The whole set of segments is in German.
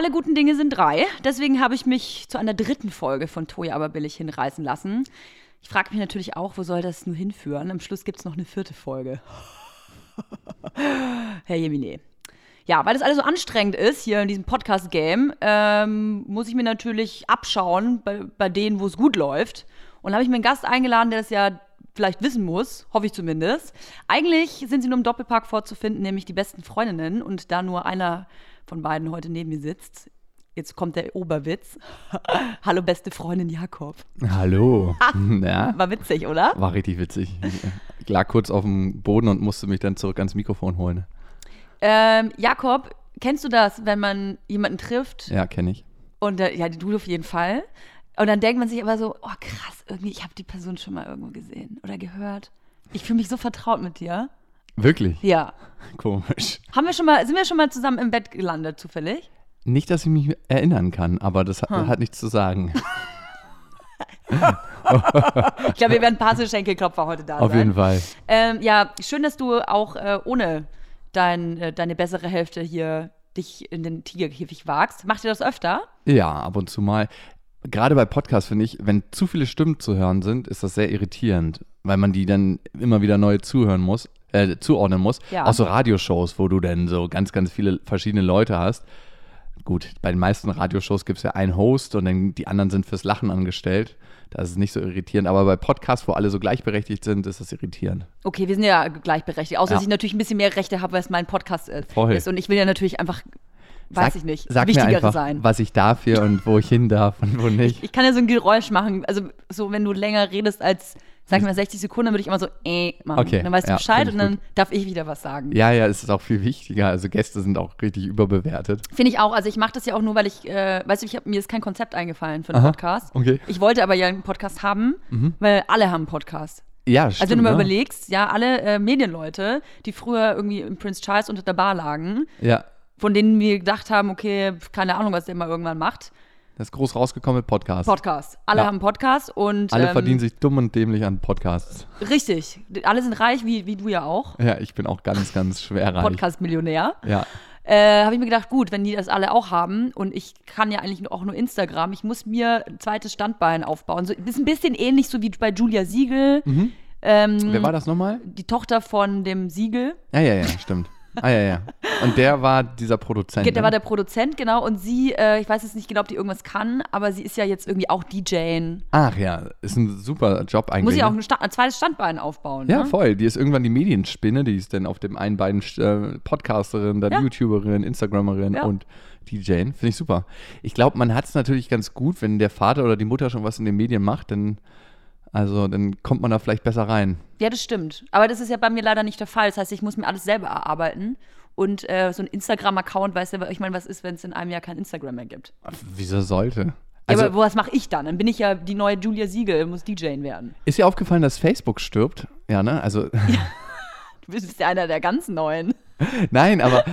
alle guten Dinge sind drei. Deswegen habe ich mich zu einer dritten Folge von Toya aber billig hinreißen lassen. Ich frage mich natürlich auch, wo soll das nur hinführen? Am Schluss gibt es noch eine vierte Folge. Herr Jemine. Ja, weil das alles so anstrengend ist hier in diesem Podcast-Game, ähm, muss ich mir natürlich abschauen bei, bei denen, wo es gut läuft. Und habe ich mir einen Gast eingeladen, der das ja vielleicht wissen muss, hoffe ich zumindest. Eigentlich sind sie nur im Doppelpark vorzufinden, nämlich die besten Freundinnen. Und da nur einer von beiden heute neben mir sitzt, jetzt kommt der Oberwitz. Hallo, beste Freundin Jakob. Hallo. ja. War witzig, oder? War richtig witzig. Ich lag kurz auf dem Boden und musste mich dann zurück ans Mikrofon holen. Ähm, Jakob, kennst du das, wenn man jemanden trifft? Ja, kenne ich. Und äh, ja, du auf jeden Fall. Und dann denkt man sich aber so, oh krass, irgendwie, ich habe die Person schon mal irgendwo gesehen oder gehört. Ich fühle mich so vertraut mit dir. Wirklich? Ja. Komisch. Haben wir schon mal, sind wir schon mal zusammen im Bett gelandet, zufällig? Nicht, dass ich mich erinnern kann, aber das hat, hm. hat nichts zu sagen. ich glaube, wir werden ein paar Schenkelklopfer heute da Auf sein. jeden Fall. Ähm, ja, schön, dass du auch äh, ohne dein, äh, deine bessere Hälfte hier dich in den Tigerkäfig wagst. Macht ihr das öfter? Ja, ab und zu mal gerade bei Podcasts finde ich, wenn zu viele Stimmen zu hören sind, ist das sehr irritierend, weil man die dann immer wieder neu zuhören muss, äh, zuordnen muss. Ja. Auch so Radioshows, wo du dann so ganz, ganz viele verschiedene Leute hast. Gut, bei den meisten Radioshows gibt es ja einen Host und dann die anderen sind fürs Lachen angestellt. Da ist es nicht so irritierend. Aber bei Podcasts, wo alle so gleichberechtigt sind, ist das irritierend. Okay, wir sind ja gleichberechtigt. Außer, ja. dass ich natürlich ein bisschen mehr Rechte habe, weil es mein Podcast ist. Voll. Und ich will ja natürlich einfach weiß sag, ich nicht. Sag mir einfach, sein. was ich darf hier und wo ich hin darf und wo nicht. Ich, ich, kann ja so ein Geräusch machen. Also so, wenn du länger redest als, sag mal, 60 Sekunden, würde ich immer so äh machen. Okay, dann weißt du ja, Bescheid und dann gut. darf ich wieder was sagen. Ja, ja, es ist auch viel wichtiger. Also Gäste sind auch richtig überbewertet. Finde ich auch. Also ich mache das ja auch nur, weil ich, äh, weißt du, ich hab, mir ist kein Konzept eingefallen für einen Aha, Podcast. Okay. Ich wollte aber ja einen Podcast haben, mhm. weil alle haben einen Podcast. Ja, stimmt. Also wenn du mal ne? überlegst, ja, alle äh, Medienleute, die früher irgendwie im Prince Charles unter der Bar lagen, ja von denen wir gedacht haben, okay, keine Ahnung, was der mal irgendwann macht. Das ist groß rausgekommen mit Podcast. Podcast. Alle ja. haben Podcast und. Alle ähm, verdienen sich dumm und dämlich an Podcasts. Richtig. Alle sind reich, wie, wie du ja auch. Ja, ich bin auch ganz, ganz schwer reich. Podcast-Millionär. Ja. Äh, habe ich mir gedacht, gut, wenn die das alle auch haben und ich kann ja eigentlich auch nur Instagram, ich muss mir ein zweites Standbein aufbauen. So, ist ein bisschen ähnlich so wie bei Julia Siegel. Mhm. Ähm, Wer war das nochmal? Die Tochter von dem Siegel. Ja, ja, ja, stimmt. Ah, ja, ja. Und der war dieser Produzent. Der ne? war der Produzent, genau. Und sie, äh, ich weiß jetzt nicht genau, ob die irgendwas kann, aber sie ist ja jetzt irgendwie auch DJing. Ach ja, ist ein super Job eigentlich. Muss sie auch ein, Sta ein zweites Standbein aufbauen. Ja, ne? voll. Die ist irgendwann die Medienspinne. Die ist dann auf dem einen Bein äh, Podcasterin, dann ja. YouTuberin, Instagramerin ja. und DJing. Finde ich super. Ich glaube, man hat es natürlich ganz gut, wenn der Vater oder die Mutter schon was in den Medien macht, dann also dann kommt man da vielleicht besser rein. Ja, das stimmt. Aber das ist ja bei mir leider nicht der Fall. Das heißt, ich muss mir alles selber erarbeiten. Und äh, so ein Instagram-Account, weißt du, ich meine, was ist, wenn es in einem Jahr kein Instagram mehr gibt? Wieso sollte? Also, ja, aber was mache ich dann? Dann bin ich ja die neue Julia Siegel, muss DJing werden. Ist dir aufgefallen, dass Facebook stirbt? Ja, ne? Also. Ja. Du bist ja einer der ganz Neuen. Nein, aber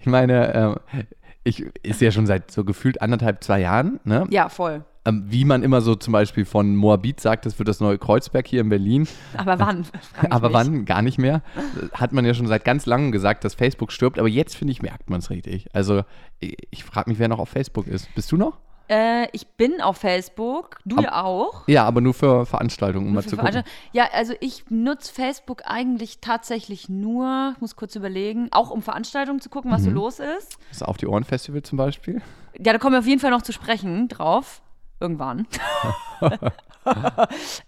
ich meine, äh, ich ist ja schon seit so gefühlt anderthalb, zwei Jahren, ne? Ja, voll. Ähm, wie man immer so zum Beispiel von Moabit sagt, das wird das neue Kreuzberg hier in Berlin. Aber wann? aber wann? Gar nicht mehr. Hat man ja schon seit ganz langem gesagt, dass Facebook stirbt. Aber jetzt, finde ich, merkt man es richtig. Also ich, ich frage mich, wer noch auf Facebook ist. Bist du noch? Äh, ich bin auf Facebook, du Ab, ja auch. Ja, aber nur für Veranstaltungen, um nur mal zu gucken. Ja, also ich nutze Facebook eigentlich tatsächlich nur, ich muss kurz überlegen, auch um Veranstaltungen zu gucken, was mhm. so los ist. Das auf die Ohrenfestival zum Beispiel? Ja, da kommen wir auf jeden Fall noch zu sprechen drauf. Irgendwann. und,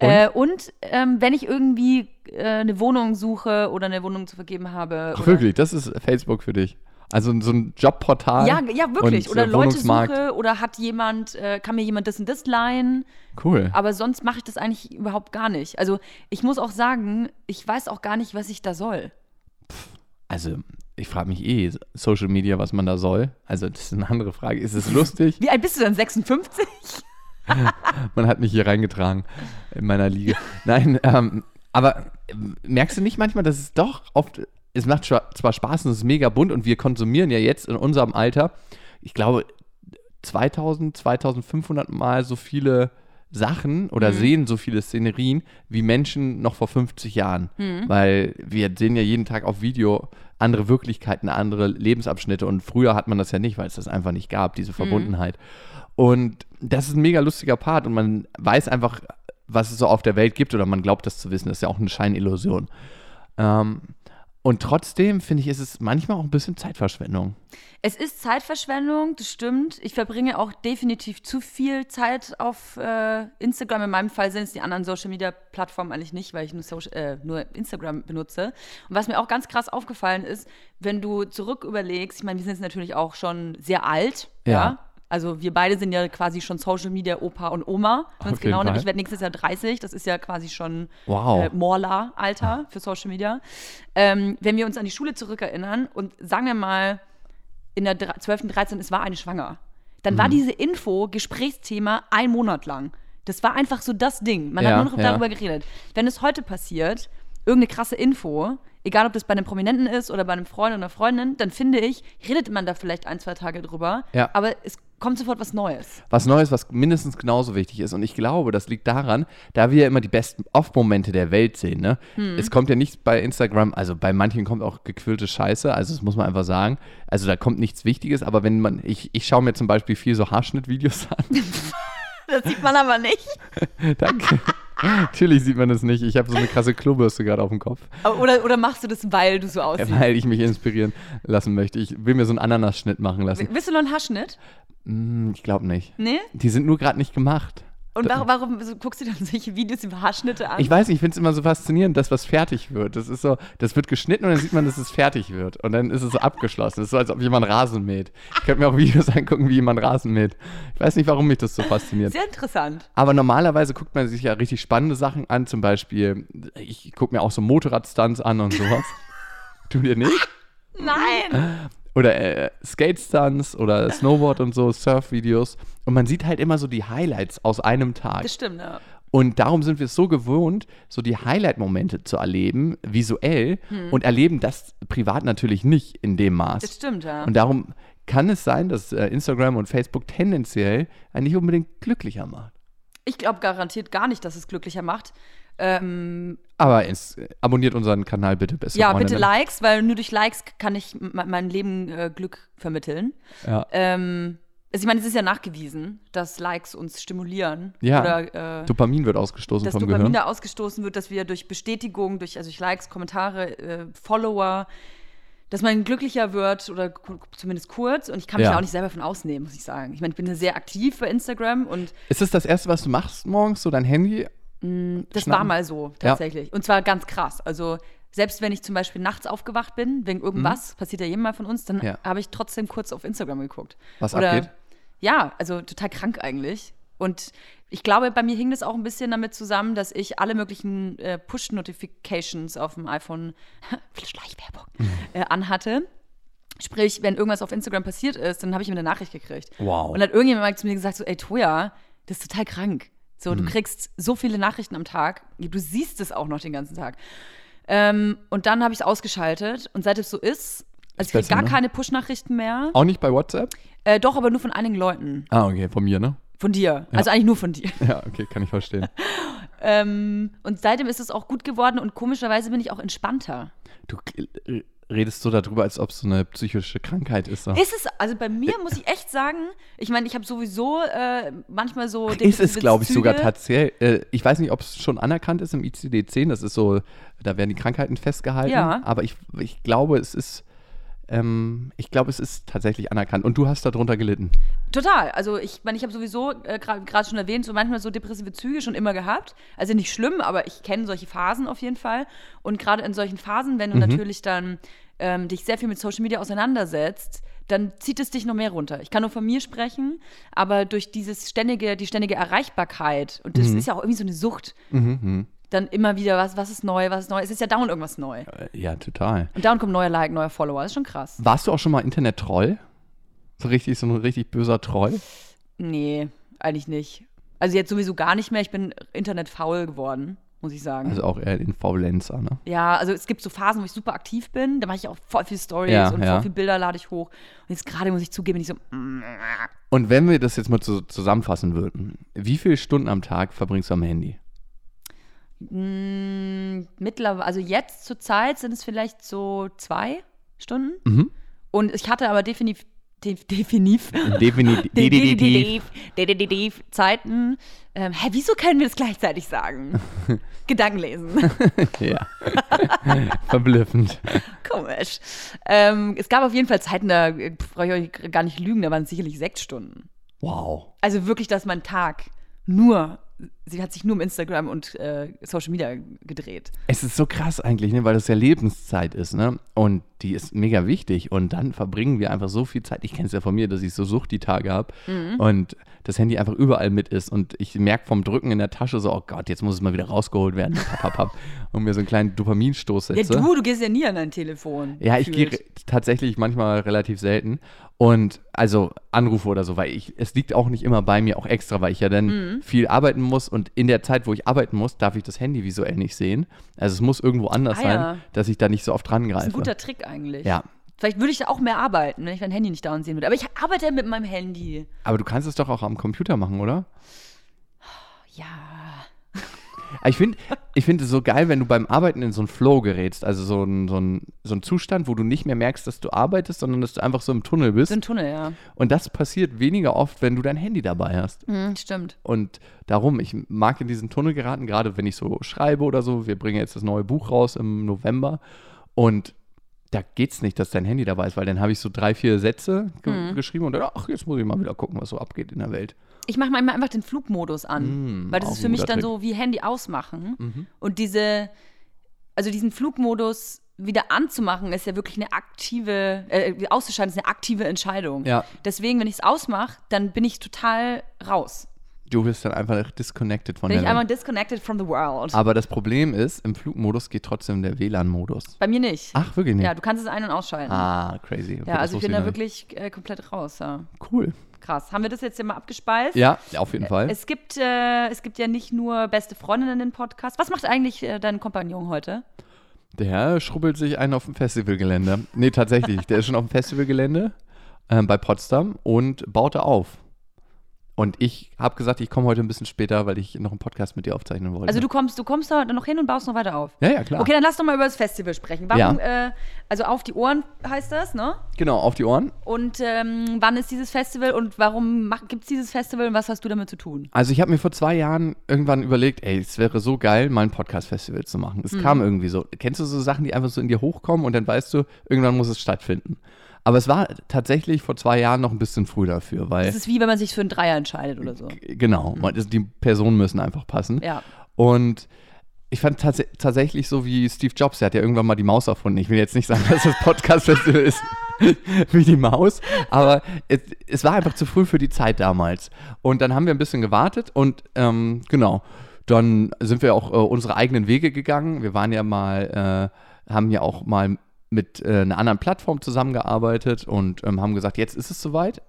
äh, und ähm, wenn ich irgendwie äh, eine Wohnung suche oder eine Wohnung zu vergeben habe. Ach, wirklich, das ist Facebook für dich. Also so ein Jobportal. Ja, ja wirklich. Und, oder äh, Leute suche oder hat jemand, äh, kann mir jemand das und das leihen. Cool. Aber sonst mache ich das eigentlich überhaupt gar nicht. Also ich muss auch sagen, ich weiß auch gar nicht, was ich da soll. Also ich frage mich eh, Social Media, was man da soll. Also das ist eine andere Frage. Ist es lustig? Wie alt bist du denn? 56? Man hat mich hier reingetragen in meiner Liga. Nein, ähm, aber merkst du nicht manchmal, dass es doch oft, es macht zwar Spaß und es ist mega bunt und wir konsumieren ja jetzt in unserem Alter, ich glaube, 2000, 2500 Mal so viele Sachen oder mhm. sehen so viele Szenerien wie Menschen noch vor 50 Jahren. Mhm. Weil wir sehen ja jeden Tag auf Video andere Wirklichkeiten, andere Lebensabschnitte. Und früher hat man das ja nicht, weil es das einfach nicht gab, diese mhm. Verbundenheit. Mhm. Und das ist ein mega lustiger Part und man weiß einfach, was es so auf der Welt gibt oder man glaubt das zu wissen. Das ist ja auch eine Scheinillusion. Ähm, und trotzdem finde ich, ist es manchmal auch ein bisschen Zeitverschwendung. Es ist Zeitverschwendung, das stimmt. Ich verbringe auch definitiv zu viel Zeit auf äh, Instagram. In meinem Fall sind es die anderen Social Media Plattformen eigentlich nicht, weil ich nur, Social, äh, nur Instagram benutze. Und was mir auch ganz krass aufgefallen ist, wenn du zurück überlegst, ich meine, wir sind jetzt natürlich auch schon sehr alt, ja. ja? Also wir beide sind ja quasi schon Social Media Opa und Oma. Ganz genau. Ich werde nächstes Jahr 30. Das ist ja quasi schon wow. äh, Morla-Alter für Social Media. Ähm, wenn wir uns an die Schule zurückerinnern und sagen wir mal, in der 12., 13. es war eine schwanger, dann mhm. war diese Info Gesprächsthema ein Monat lang. Das war einfach so das Ding. Man ja, hat nur noch ja. darüber geredet. Wenn es heute passiert, irgendeine krasse Info, egal ob das bei einem Prominenten ist oder bei einem Freund oder einer Freundin, dann finde ich, redet man da vielleicht ein, zwei Tage drüber. Ja. Aber es kommt sofort was Neues. Was Neues, was mindestens genauso wichtig ist. Und ich glaube, das liegt daran, da wir ja immer die besten Off-Momente der Welt sehen. Ne? Hm. Es kommt ja nichts bei Instagram, also bei manchen kommt auch gequillte Scheiße, also das muss man einfach sagen. Also da kommt nichts Wichtiges, aber wenn man, ich, ich schaue mir zum Beispiel viel so Haarschnittvideos an. das sieht man aber nicht. Danke. Natürlich sieht man das nicht. Ich habe so eine krasse Klobürste gerade auf dem Kopf. Oder, oder machst du das, weil du so aussiehst? Weil ich mich inspirieren lassen möchte. Ich will mir so einen Ananasschnitt machen lassen. Willst du noch einen Haarschnitt? Mm, ich glaube nicht. Nee? Die sind nur gerade nicht gemacht. Und warum, warum guckst du dann solche Videos über Haarschnitte an? Ich weiß nicht, ich finde es immer so faszinierend, dass was fertig wird. Das ist so, das wird geschnitten und dann sieht man, dass es fertig wird. Und dann ist es so abgeschlossen. Das ist so, als ob jemand Rasen mäht. Ich könnte mir auch Videos angucken, wie jemand Rasen mäht. Ich weiß nicht, warum mich das so fasziniert. Sehr interessant. Aber normalerweise guckt man sich ja richtig spannende Sachen an. Zum Beispiel, ich gucke mir auch so Motorradstunts an und sowas. du dir nicht? Nein oder äh, Skate-Stunts oder Snowboard und so, Surf-Videos. Und man sieht halt immer so die Highlights aus einem Tag. Das stimmt, ja. Und darum sind wir es so gewohnt, so die Highlight-Momente zu erleben, visuell, hm. und erleben das privat natürlich nicht in dem Maß. Das stimmt, ja. Und darum kann es sein, dass äh, Instagram und Facebook tendenziell einen nicht unbedingt glücklicher macht. Ich glaube garantiert gar nicht, dass es glücklicher macht. Ähm, aber es, abonniert unseren Kanal bitte besser. Ja, bitte Likes, weil nur durch Likes kann ich mein Leben äh, Glück vermitteln. Ja. Ähm, also ich meine, es ist ja nachgewiesen, dass Likes uns stimulieren. Ja. Oder, äh, Dopamin wird ausgestoßen dass vom Dopamin Gehirn. da ausgestoßen wird, dass wir durch Bestätigung, durch, also durch Likes, Kommentare, äh, Follower, dass man glücklicher wird oder zumindest kurz. Und ich kann mich ja. auch nicht selber von ausnehmen, muss ich sagen. Ich meine, ich bin sehr aktiv bei Instagram und. Ist es das Erste, was du machst morgens, so dein Handy das schnappen. war mal so, tatsächlich. Ja. Und zwar ganz krass. Also, selbst wenn ich zum Beispiel nachts aufgewacht bin, wegen irgendwas, mhm. passiert ja jedem mal von uns, dann ja. habe ich trotzdem kurz auf Instagram geguckt. Was Oder, abgeht? Ja, also total krank eigentlich. Und ich glaube, bei mir hing das auch ein bisschen damit zusammen, dass ich alle möglichen äh, Push-Notifications auf dem iPhone, Schleichwerbung, mhm. äh, anhatte. Sprich, wenn irgendwas auf Instagram passiert ist, dann habe ich mir eine Nachricht gekriegt. Wow. Und dann hat irgendjemand mal zu mir gesagt, so, ey, Toja, das ist total krank. So, mhm. du kriegst so viele Nachrichten am Tag, du siehst es auch noch den ganzen Tag. Ähm, und dann habe ich es ausgeschaltet und seit es so ist, also ich kriege gar ne? keine Push-Nachrichten mehr. Auch nicht bei WhatsApp? Äh, doch, aber nur von einigen Leuten. Ah, okay, von mir, ne? Von dir. Ja. Also eigentlich nur von dir. Ja, okay, kann ich verstehen. ähm, und seitdem ist es auch gut geworden und komischerweise bin ich auch entspannter. Du äh, redest so darüber, als ob es so eine psychische Krankheit ist. So. Ist es, also bei mir muss ich echt sagen, ich meine, ich habe sowieso äh, manchmal so. Ist es, glaube ich, sogar tatsächlich. Äh, ich weiß nicht, ob es schon anerkannt ist im ICD-10, das ist so, da werden die Krankheiten festgehalten. Ja. Aber ich, ich glaube, es ist ähm, ich glaube, es ist tatsächlich anerkannt. Und du hast darunter gelitten. Total. Also ich meine, ich habe sowieso äh, gerade schon erwähnt, so manchmal so depressive Züge schon immer gehabt. Also nicht schlimm, aber ich kenne solche Phasen auf jeden Fall. Und gerade in solchen Phasen, wenn du mhm. natürlich dann ähm, dich sehr viel mit Social Media auseinandersetzt, dann zieht es dich noch mehr runter. Ich kann nur von mir sprechen, aber durch dieses ständige, die ständige Erreichbarkeit, und das mhm. ist ja auch irgendwie so eine Sucht, mhm, mhm dann immer wieder, was, was ist neu, was ist neu. Es ist ja dauernd irgendwas neu. Äh, ja, total. Und dauernd kommt neuer Like, neuer Follower. Das ist schon krass. Warst du auch schon mal Internet-Troll? So richtig, so ein richtig böser Troll? Nee, eigentlich nicht. Also jetzt sowieso gar nicht mehr. Ich bin Internet faul geworden. muss ich sagen. Also auch eher den Faulenzer, ne? Ja, also es gibt so Phasen, wo ich super aktiv bin. Da mache ich auch voll viel Stories Ja, und ja. voll viel Bilder lade ich hoch. Und jetzt gerade muss ich zugeben, bin ich so, mm, Und wenn wir das jetzt mal zu, zusammenfassen würden, wie viele Stunden am Tag verbringst du am Handy? Mm, mittlerweile, also jetzt zur Zeit sind es vielleicht so zwei Stunden. Mhm. Und ich hatte aber definitiv, def, definitiv, Definitiv. definitiv, definitiv Zeiten. Ähm, hä, wieso können wir das gleichzeitig sagen? Gedankenlesen. ja. Verblüffend. Komisch. Ähm, es gab auf jeden Fall Zeiten, da äh, brauche ich euch gar nicht lügen, da waren es sicherlich sechs Stunden. Wow. Also wirklich, dass mein Tag nur, sie hat sich nur um Instagram und äh, Social Media gedreht. Es ist so krass eigentlich, ne? weil das ja Lebenszeit ist, ne? Und die ist mega wichtig. Und dann verbringen wir einfach so viel Zeit. Ich kenne es ja von mir, dass ich so Sucht die Tage habe und das Handy einfach überall mit ist. Und ich merke vom Drücken in der Tasche so, oh Gott, jetzt muss es mal wieder rausgeholt werden. Papp, papp, papp, und mir so einen kleinen Dopaminstoß Ja, setze. du, du gehst ja nie an dein Telefon. Ja, ich gehe tatsächlich manchmal relativ selten. Und also Anrufe oder so, weil ich, es liegt auch nicht immer bei mir, auch extra, weil ich ja dann Mhm. viel arbeiten muss und in der Zeit, wo ich arbeiten muss, darf ich das Handy visuell nicht sehen. Also es muss irgendwo anders Ah, sein, ja. dass ich da nicht so oft dran Das ist greife. ein guter Trick eigentlich. Ja. Vielleicht würde ich da auch mehr arbeiten, wenn ich mein Handy nicht dauernd sehen würde. Aber ich arbeite ja mit meinem Handy. Aber du kannst es doch auch am Computer machen, oder? Ja. Ich finde ich find es so geil, wenn du beim Arbeiten in so einen Flow gerätst, also so ein, so, ein, so ein Zustand, wo du nicht mehr merkst, dass du arbeitest, sondern dass du einfach so im Tunnel bist. So ein Tunnel, ja. Und das passiert weniger oft, wenn du dein Handy dabei hast. Mhm, stimmt. Und darum, ich mag in diesen Tunnel geraten, gerade wenn ich so schreibe oder so. Wir bringen jetzt das neue Buch raus im November. Und da geht's nicht, dass dein Handy dabei ist, weil dann habe ich so drei, vier Sätze ge geschrieben und dann, ach, jetzt muss ich mal wieder gucken, was so abgeht in der Welt. Ich mache manchmal einfach den Flugmodus an, Mm, weil das ist für mich dann Trick. Mhm. so wie Handy ausmachen. Und diese, also diesen Flugmodus wieder anzumachen, ist ja wirklich eine aktive, äh, auszuschalten ist eine aktive Entscheidung. Ja. Deswegen, wenn ich es ausmache, dann bin ich total raus. Du bist dann einfach disconnected von Bin der ich einmal disconnected from the world. Aber das Problem ist, im Flugmodus geht trotzdem der WLAN-Modus. Bei mir nicht. Ach, wirklich nicht? Ja, du kannst es ein- und ausschalten. ah, crazy. Okay, ja, also ich bin da wirklich äh, komplett raus. Ja. Cool. Krass. Haben wir das jetzt ja mal abgespeist? Ja, auf jeden Fall. Es gibt, äh, es gibt ja nicht nur beste Freundinnen in den Podcast. Was macht eigentlich äh, dein Kompagnon heute? Der schrubbelt sich einen auf dem Festivalgelände. Nee, tatsächlich. der ist schon auf dem Festivalgelände ähm, bei Potsdam und baut da auf. Und ich habe gesagt, ich komme heute ein bisschen später, weil ich noch einen Podcast mit dir aufzeichnen wollte. Also du kommst, du kommst da noch hin und baust noch weiter auf. ja, ja, klar. Okay, dann lass doch mal über das Festival sprechen. Warum, äh, also auf die Ohren heißt das, ne? Genau, auf die Ohren. Und ähm, wann ist dieses Festival und warum gibt es dieses Festival und was hast du damit zu tun? Also ich habe mir vor zwei Jahren irgendwann überlegt, ey, es wäre so geil, mal ein Podcast-Festival zu machen. Es kam irgendwie so. Kennst du so Sachen, die einfach so in dir hochkommen und dann weißt du, irgendwann muss es stattfinden. Aber es war tatsächlich vor zwei Jahren noch ein bisschen früh dafür, weil Das ist wie wenn man sich für einen Dreier entscheidet oder so. Genau, das- die Personen müssen einfach passen. Ja. Und ich fand tats tatsächlich so wie Steve Jobs, der hat ja irgendwann mal die Maus erfunden. Ich will jetzt nicht sagen, dass das Podcast-Festival ist wie die Maus, aber es, es war einfach zu früh für die Zeit damals. Und dann haben wir ein bisschen gewartet und ähm, genau, dann sind wir auch äh, unsere eigenen Wege gegangen. Wir waren ja mal, äh, haben ja auch mal mit äh, einer anderen Plattform zusammengearbeitet und ähm, haben gesagt, jetzt ist es soweit.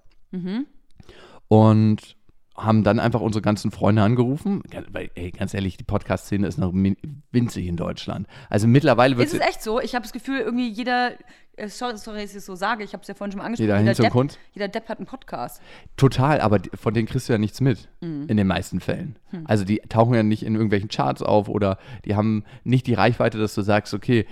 Und haben dann einfach unsere ganzen Freunde angerufen, weil, ey, ganz ehrlich, die Podcast-Szene ist noch winzig in Deutschland. Also mittlerweile wird Ist es echt so? Ich habe das Gefühl, irgendwie jeder, äh, sorry, dass ich es so sage, ich habe es ja vorhin schon mal angesprochen, Jeder und Depp, jeder Depp hat einen Podcast. total, aber von denen kriegst du ja nichts mit, Mhm. in den meisten Fällen. Hm. Also die tauchen ja nicht in irgendwelchen Charts auf oder die haben nicht die Reichweite, dass du sagst, okay,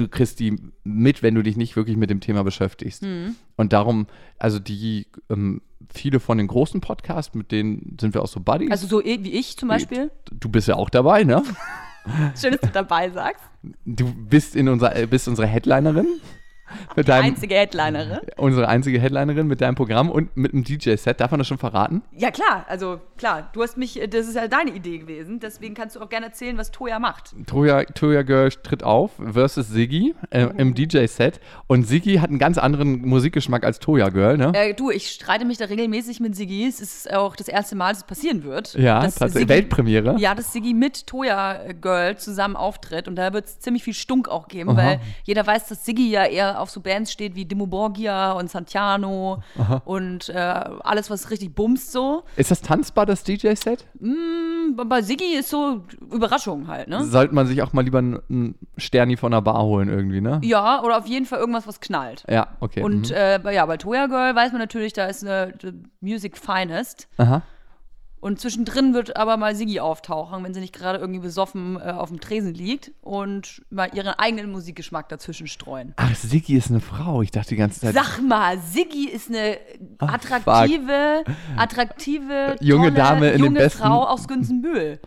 du kriegst die mit, wenn du dich nicht wirklich mit dem Thema beschäftigst. Hm. Und darum, also die, ähm, viele von den großen Podcasts, mit denen sind wir auch so Buddies. Also so eh- wie ich zum Beispiel. du bist ja auch dabei, ne? Schön, dass du dabei sagst. Du bist in unser, äh, bist unsere Headlinerin mit deinem, Einzige Headlinerin. unsere einzige Headlinerin mit deinem Programm und mit einem DJ-Set. Darf man das schon verraten? Ja, klar, also klar, du hast mich, das ist ja deine Idee gewesen, deswegen kannst du auch gerne erzählen, was Toya macht. Toya, Toya Girl tritt auf versus Siggi äh, im DJ-Set. Und Siggi hat einen ganz anderen Musikgeschmack als Toya Girl, ne? Äh, du, ich streite mich da regelmäßig mit Siggi. Es ist auch das erste Mal, dass es passieren wird. ja, tatsächlich. Weltpremiere. Ja, dass Siggi mit Toya Girl zusammen auftritt und da wird es ziemlich viel Stunk auch geben, Aha. weil jeder weiß, dass Siggi ja eher auf so Bands steht wie Dimo Borgia und Santiano und äh, alles, was richtig bumst so. Ist das tanzbar, das DJ-Set? Mm, bei Siggi ist so Überraschung halt, ne? Sollte man sich auch mal lieber einen Sterni von der Bar holen irgendwie, ne? Ja, oder auf jeden Fall irgendwas, was knallt. Ja, okay. Und mhm. äh, ja, bei Toya Girl weiß man natürlich, da ist eine Music Finest. Aha. Und zwischendrin wird aber mal Siggi auftauchen, wenn sie nicht gerade irgendwie besoffen äh, auf dem Tresen liegt und mal ihren eigenen Musikgeschmack dazwischen streuen. Ach, Siggi ist eine Frau. Ich dachte die ganze Zeit. Sag mal, Siggi ist eine attraktive, Ach, attraktive, junge tolle, Dame in junge besten, Frau aus Günzenbühl.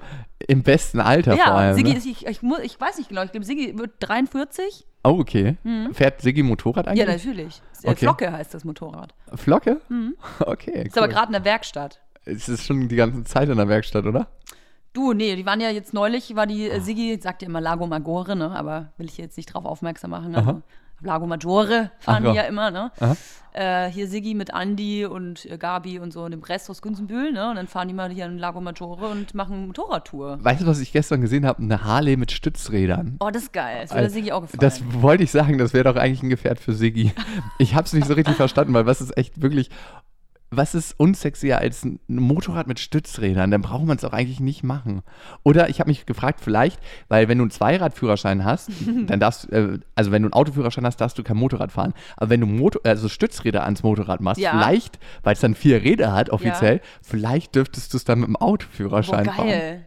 Im besten Alter ja, vor allem. Siggi ne? ist, ich, ich, muss, ich weiß nicht genau, ich glaube, Siggi wird 43. Oh, okay. Mhm. Fährt Siggi Motorrad eigentlich? Ja, natürlich. Äh, Okay. Flocke heißt das Motorrad. Flocke? Mhm. Okay. Ist aber gerade in der Werkstatt. Es ist schon die ganze Zeit in der Werkstatt, oder? Du, nee, die waren ja jetzt neulich, war die äh, Siggi, sagt ja immer Lago Maggiore, ne? Aber will ich jetzt nicht drauf aufmerksam machen. Aha. Also, Lago Maggiore fahren Ach die ja. immer, ne? Äh, hier Siggi mit Andi und äh, Gabi und so und dem Rest aus Günzenbühl, ne? Und dann fahren die mal hier in Lago Maggiore und machen Motorradtour. Weißt du, was ich gestern gesehen habe? Eine Harley mit Stützrädern. Oh, das ist geil. Das würde Al- Siggi auch gefallen. Das wollte ich sagen, das wäre doch eigentlich ein Gefährt für Siggi. Ich habe es nicht so richtig verstanden, weil was ist echt wirklich, was ist unsexier als ein Motorrad mit Stützrädern? Dann braucht man es auch eigentlich nicht machen. Oder ich habe mich gefragt, vielleicht, weil wenn du einen Zweiradführerschein hast, dann darfst äh, also wenn du einen Autoführerschein hast, darfst du kein Motorrad fahren. Aber wenn du Motor, also Stützräder ans Motorrad machst, Ja. vielleicht, weil es dann vier Räder hat offiziell, vielleicht dürftest du es dann mit dem Boah, Autoführerschein fahren.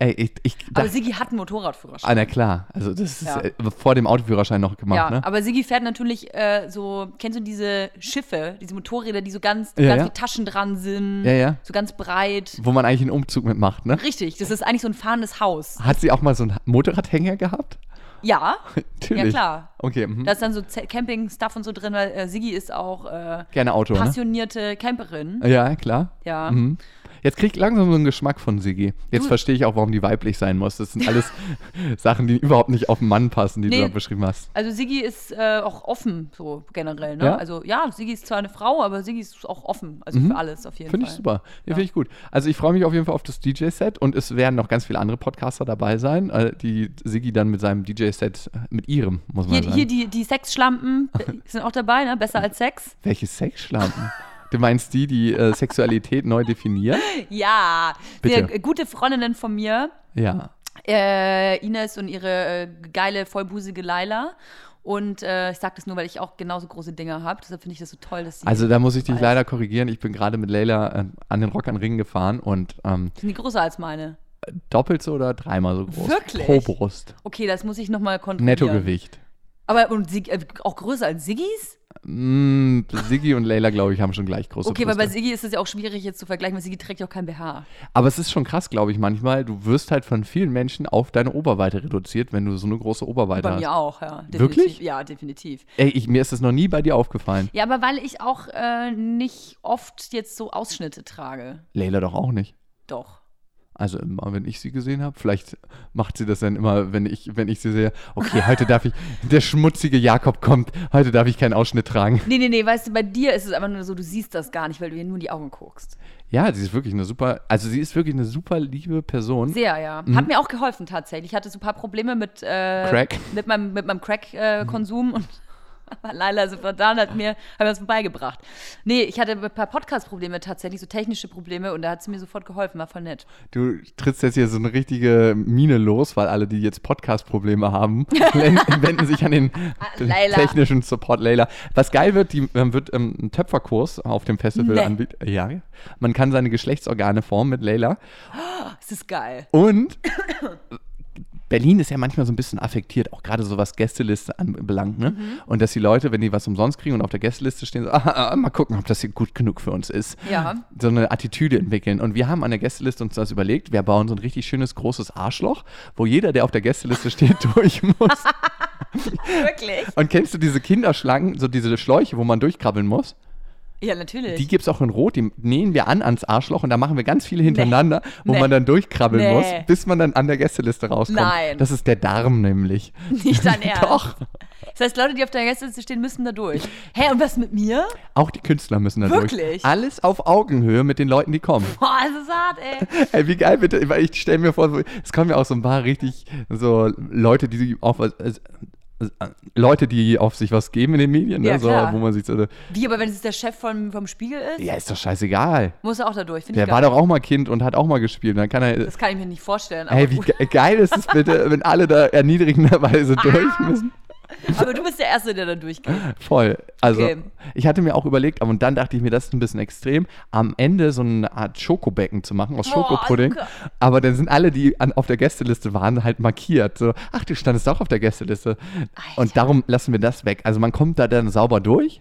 Ey, ich, ich Aber Siggi hat einen Motorradführerschein. ah, na klar, also das ist Ja. äh, vor dem Autoführerschein noch gemacht, ja, ne? aber Siggi fährt natürlich äh, so, kennst du diese Schiffe, diese Motorräder, die so ganz, Ja, ganz ja. Taschen dran sind, Ja, ja. so ganz breit. Wo man eigentlich einen Umzug mitmacht, ne? Richtig, das ist eigentlich so ein fahrendes Haus. Hat sie auch mal so einen Motorradhänger gehabt? Ja, Natürlich. ja klar. Okay, mhm. Da ist dann so Camping-Stuff und so drin, weil äh, Siggi ist auch äh, gerne Auto, ne? passionierte Camperin. Ja, klar. Ja. Mhm. Jetzt krieg ich langsam so einen Geschmack von Siggi. Jetzt verstehe ich auch, warum die weiblich sein muss. Das sind alles Sachen, die überhaupt nicht auf den Mann passen, die Nee. du da beschrieben hast. Also Siggi ist äh, auch offen, so generell. Ne? Ja? Also ja, Siggi ist zwar eine Frau, aber Siggi ist auch offen. Also für alles auf jeden Mhm. Finde Fall. ich super. Ja, Finde ich gut. Also ich freue mich auf jeden Fall auf das DJ-Set und es werden noch ganz viele andere Podcaster dabei sein, äh, die Siggi dann mit seinem DJ-Set, äh, mit ihrem, muss man Hier, sagen. hier die, die Sexschlampen sind auch dabei, ne? Besser als Sex. Welche Sexschlampen? du meinst die, die äh, Sexualität neu definieren? Ja, Bitte. sehr gute Freundinnen von mir, Ja. äh, Ines und ihre äh, geile, vollbusige Laila. Und äh, ich sage das nur, weil ich auch genauso große Dinger habe. Deshalb finde ich das so toll, dass sie. Also da muss ich dich weiß. leider korrigieren. Ich bin gerade mit Leila äh, an den Rock an Ring gefahren und ähm, sind die größer als meine. doppelt so oder dreimal so groß. Wirklich? Pro Brust. Okay, das muss ich nochmal kontrollieren. Nettogewicht. Aber und äh, auch größer als Siggis? Mm, Siggi und Leila, glaube ich, haben schon gleich große Okay, weil bei Brüste. Siggi ist es ja auch schwierig jetzt zu vergleichen, weil Siggi trägt ja auch kein BH. Aber es ist schon krass, glaube ich, manchmal. Du wirst halt von vielen Menschen auf deine Oberweite reduziert, wenn du so eine große Oberweite Bei hast. mir auch, ja. Definitiv. Wirklich? Ja, definitiv. Ey, ich, mir ist das noch nie bei dir aufgefallen. Ja, aber weil ich auch äh, nicht oft jetzt so Ausschnitte trage. Leila doch auch nicht. Doch. Also immer, wenn ich sie gesehen habe, vielleicht macht sie das dann immer, wenn ich, wenn ich sie sehe, okay, heute darf ich, der schmutzige Jakob kommt, heute darf ich keinen Ausschnitt tragen. Nee, nee, nee, weißt du, bei dir ist es einfach nur so, du siehst das gar nicht, weil du ihr nur in die Augen guckst. Ja, sie ist wirklich eine super, also sie ist wirklich eine super liebe Person. Sehr, ja. Hat mir auch geholfen tatsächlich. Ich hatte so ein paar Probleme mit, äh, Mhm. Crack. mit meinem, mit meinem Crack-Konsum und war Laila und hat mir, hat mir das vorbeigebracht. Nee, ich hatte ein paar Podcast-Probleme tatsächlich, so technische Probleme und da hat sie mir sofort geholfen, war voll nett. Du trittst jetzt hier so eine richtige Mine los, weil alle, die jetzt Podcast-Probleme haben, wenden sich an den Leila. technischen Support Leila. Was geil wird, die ähm, wird ähm, einen Töpferkurs auf dem Festival Nee. anbieten. Ja, man kann seine Geschlechtsorgane formen mit Leila. Das ist geil. Und Berlin ist ja manchmal so ein bisschen affektiert, auch gerade so was Gästeliste anbelangt. Ne? Mhm. Und dass die Leute, wenn die was umsonst kriegen und auf der Gästeliste stehen, so, ah, ah, mal gucken, ob das hier gut genug für uns ist. Ja. So eine Attitüde entwickeln. Und wir haben an der Gästeliste uns das überlegt. Wir bauen so ein richtig schönes großes Arschloch, wo jeder, der auf der Gästeliste steht, durch muss. Wirklich? Und kennst du diese Kinderschlangen, so diese Schläuche, wo man durchkrabbeln muss? Ja, natürlich. Die gibt es auch in Rot, die nähen wir an ans Arschloch und da machen wir ganz viele hintereinander, wo Nee. man dann durchkrabbeln Nee. muss, bis man dann an der Gästeliste rauskommt. Nein. Das ist der Darm nämlich. Nicht dein Ernst. Doch. Das heißt, Leute, die auf der Gästeliste stehen, müssen da durch. Hä, und was mit mir? Auch die Künstler müssen da durch. Wirklich? Alles auf Augenhöhe mit den Leuten, die kommen. Boah, das ist hart, ey. Ey, wie geil bitte, weil ich stelle mir vor, es kommen ja auch so ein paar richtig so Leute, die auf, also Leute, die auf sich was geben in den Medien, ne? Ja, so, klar. wo man sich so, Wie, aber wenn es der Chef vom, vom Spiegel ist, ja, ist doch scheißegal. muss er auch da durch. Finde ich Der war doch auch mal Kind und hat auch mal gespielt. Dann kann er. Das kann ich mir nicht vorstellen. Ey, wie gut. ge geil ist es bitte, wenn alle da erniedrigenderweise durch müssen? Aber du bist der Erste, der da durchgeht. Voll. Also, Okay. ich hatte mir auch überlegt, aber und dann dachte ich mir, das ist ein bisschen extrem, am Ende so eine Art Schokobecken zu machen aus Boah, Schokopudding. Luca. Aber dann sind alle, die an, auf der Gästeliste waren, halt markiert. So, ach, du standest auch auf der Gästeliste. Und darum lassen wir das weg. Also, man kommt da dann sauber durch.